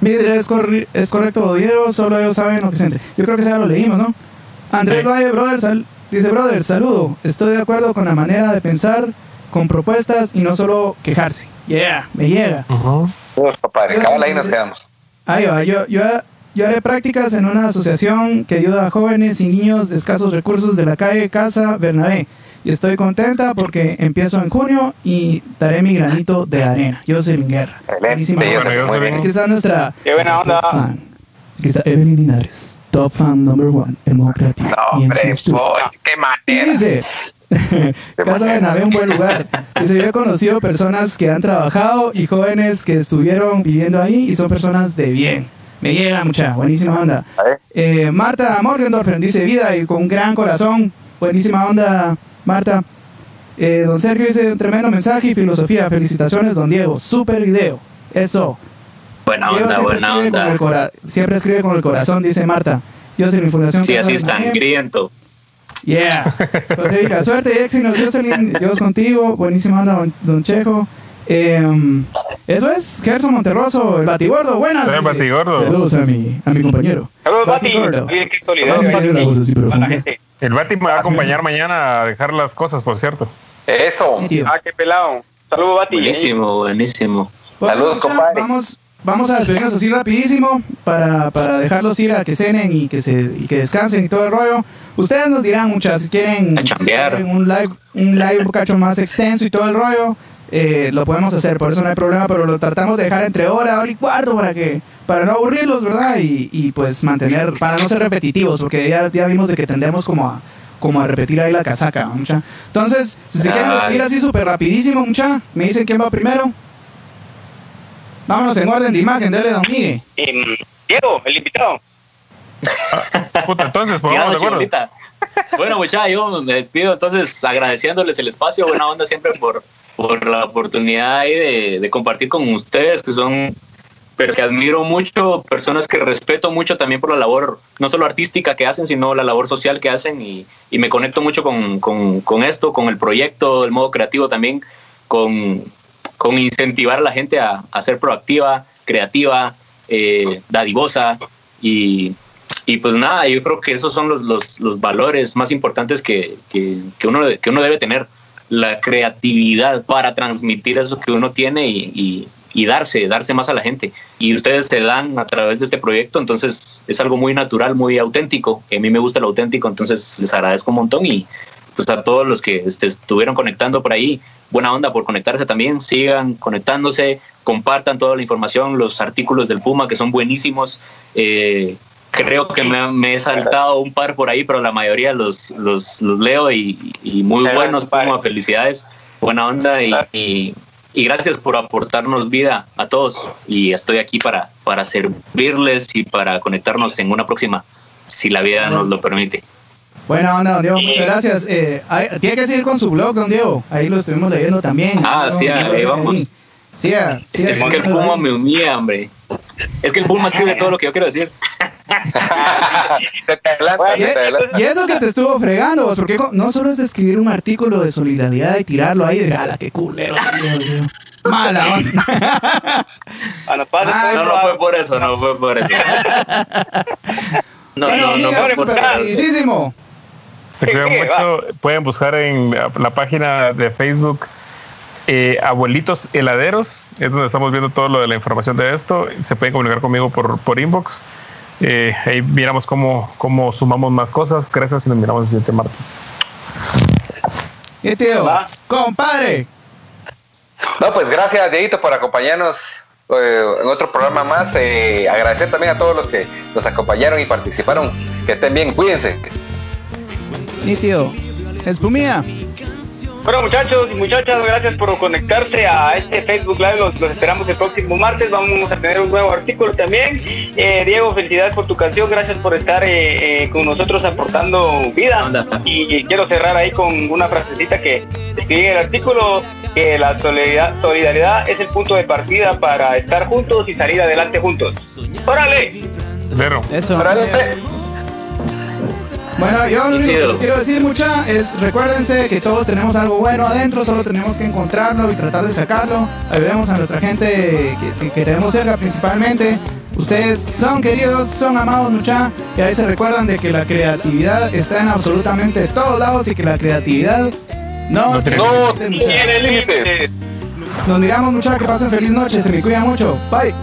Mire, es, corri- es correcto, Diego, solo ellos saben lo que siente. Yo creo que ya lo leímos, ¿no? Andrés Sí. Valle, brother, sal- dice, brother, saludo. Estoy de acuerdo con la manera de pensar, con propuestas y no solo quejarse. Yeah, me llega. Yo Cabal, sí ahí nos quedamos. Ahí va, yo, yo, yo haré prácticas en una asociación que ayuda a jóvenes y niños de escasos recursos de la calle Casa Bernabé. y estoy contenta porque empiezo en junio y daré mi granito de arena. Jocelyn Guerra. Buenísima. Aquí está nuestra. Qué buena onda. Fan. Aquí está Evelyn Linares, top fan number one, el modo creativo. No, hombre, qué Y manera. dice, Casa Bernabé, un buen lugar. Dice, yo he conocido personas que han trabajado y jóvenes que estuvieron viviendo ahí y son personas de bien. Me llega mucha, buenísima onda. A ver. Eh, Marta Morgendorfer dice, vida y con un gran corazón. Buenísima onda, Marta. Eh, don Sergio dice, un tremendo mensaje y filosofía. Felicitaciones, don Diego. Super video. Eso. Buena Diego onda, siempre buena escribe con el onda. cora- siempre escribe con el corazón, dice Marta. Yo sé mi fundación. Sí, así sangriento. Yeah. José Vica, suerte y éxito, Jocelyn. Dios contigo. Buenísima onda, don, don Chejo. Em, eso es, Gerson Monterroso, el Batigordo. Buenas. Soy el dice. Batigordo. Saludos a mi, a mi compañero. Saludos, Bati. Batigordo. Oye, qué solidario. El Bati me va a acompañar mañana a dejar las cosas, por cierto. Eso. Ah, qué pelado. Saludos, Bati. Buenísimo, buenísimo. Saludos, compadre. Vamos, vamos a despedirnos así rapidísimo para, para dejarlos ir a que cenen y que, se, y que descansen y todo el rollo. Ustedes nos dirán muchas si quieren A chambear. si quieren un live, un live un cacho más extenso y todo el rollo. Eh, lo podemos hacer, por eso no hay problema, pero lo tratamos de dejar entre hora, hora y cuarto para que para no aburrirlos, ¿verdad? Y, y pues mantener, para no ser repetitivos, porque ya, ya vimos de que tendemos como a, como a repetir ahí la casaca, mucha. Entonces, si se quieren despedir así súper rapidísimo, mucha, me dicen quién va primero. Vámonos en orden de imagen, dale, don Miguel. Em, Diego, el invitado. Puta, entonces, Ya, pongamos de. Bueno, muchachos, yo me despido entonces agradeciéndoles el espacio, buena onda siempre por, por la oportunidad de, de compartir con ustedes, que son, pero que admiro mucho, personas que respeto mucho también por la labor, no solo artística que hacen, sino la labor social que hacen y, y me conecto mucho con, con, esto, con el proyecto, el modo creativo también, con, con incentivar a la gente a, ser proactiva, creativa, eh, dadivosa y pues nada, yo creo que esos son los, los, valores más importantes que, que uno, que uno debe tener. La creatividad para transmitir eso que uno tiene y, y, y darse, darse más a la gente. Y ustedes se dan a través de este proyecto, entonces es algo muy natural, muy auténtico. A mí me gusta lo auténtico, entonces les agradezco un montón y pues a todos los que este, estuvieron conectando por ahí, buena onda por conectarse también, sigan conectándose, compartan toda la información, los artículos del Puma que son buenísimos. Eh, creo que me, me he saltado un par por ahí, pero la mayoría los, los, los leo y, y muy Claro, buenos. Puma, felicidades, buena onda y, y, y gracias por aportarnos vida a todos y estoy aquí para, para servirles y para conectarnos en una próxima, si la vida nos lo permite. Buena onda, don Diego, muchas gracias. Eh, tiene que seguir con su blog, don Diego. Ahí lo estuvimos leyendo también. Ah, ¿no? sí, ahí vamos. Sí, ah, sí, Es que el Puma ahí. me humilla, hombre. Es que el Puma escribe todo lo que yo quiero decir. Adelanta, Y, eso que te estuvo fregando, vos, porque no solo es de escribir un artículo de solidaridad y tirarlo ahí, de ala, qué culero. Dios mío". Mala onda. A nos pasa Ah, No, no fue por eso, no fue por eso. No, Bueno, no, no fue por rapidísimo. Se cuidan mucho. Pueden buscar en la, la página de Facebook eh, Abuelitos Heladeros. Es donde estamos viendo todo lo de la información de esto. Se pueden comunicar conmigo por, por inbox. Eh, ahí miramos cómo, cómo sumamos más cosas. Gracias y nos miramos el siguiente martes. Y tío, Va. compadre. No, pues gracias, Dieguito, por acompañarnos eh, en otro programa más. Eh, agradecer también a todos los que nos acompañaron y participaron. Que estén bien, cuídense. Y tío, espumía. Bueno, muchachos y muchachas, gracias por conectarse a este Facebook Live. Los, los esperamos el próximo martes. Vamos a tener un nuevo artículo también. Eh, Diego, felicidades por tu canción. Gracias por estar eh, eh, con nosotros aportando vida. Y, y quiero cerrar ahí con una frasecita que escribí en el artículo: que la solidaridad, solidaridad es el punto de partida para estar juntos y salir adelante juntos. ¡Órale! Cero. Eso. Órale. Bueno, yo lo único que les quiero decir, mucha, es recuérdense que todos tenemos algo bueno adentro, solo tenemos que encontrarlo y tratar de sacarlo. Ayudemos a nuestra gente que, que tenemos cerca principalmente. Ustedes son queridos, son amados, mucha, y ahí se recuerdan de que la creatividad está en absolutamente todos lados y que la creatividad no, No tiene No tiene límites. Nos miramos, mucha, que pasen feliz noche, se me cuida mucho. Bye.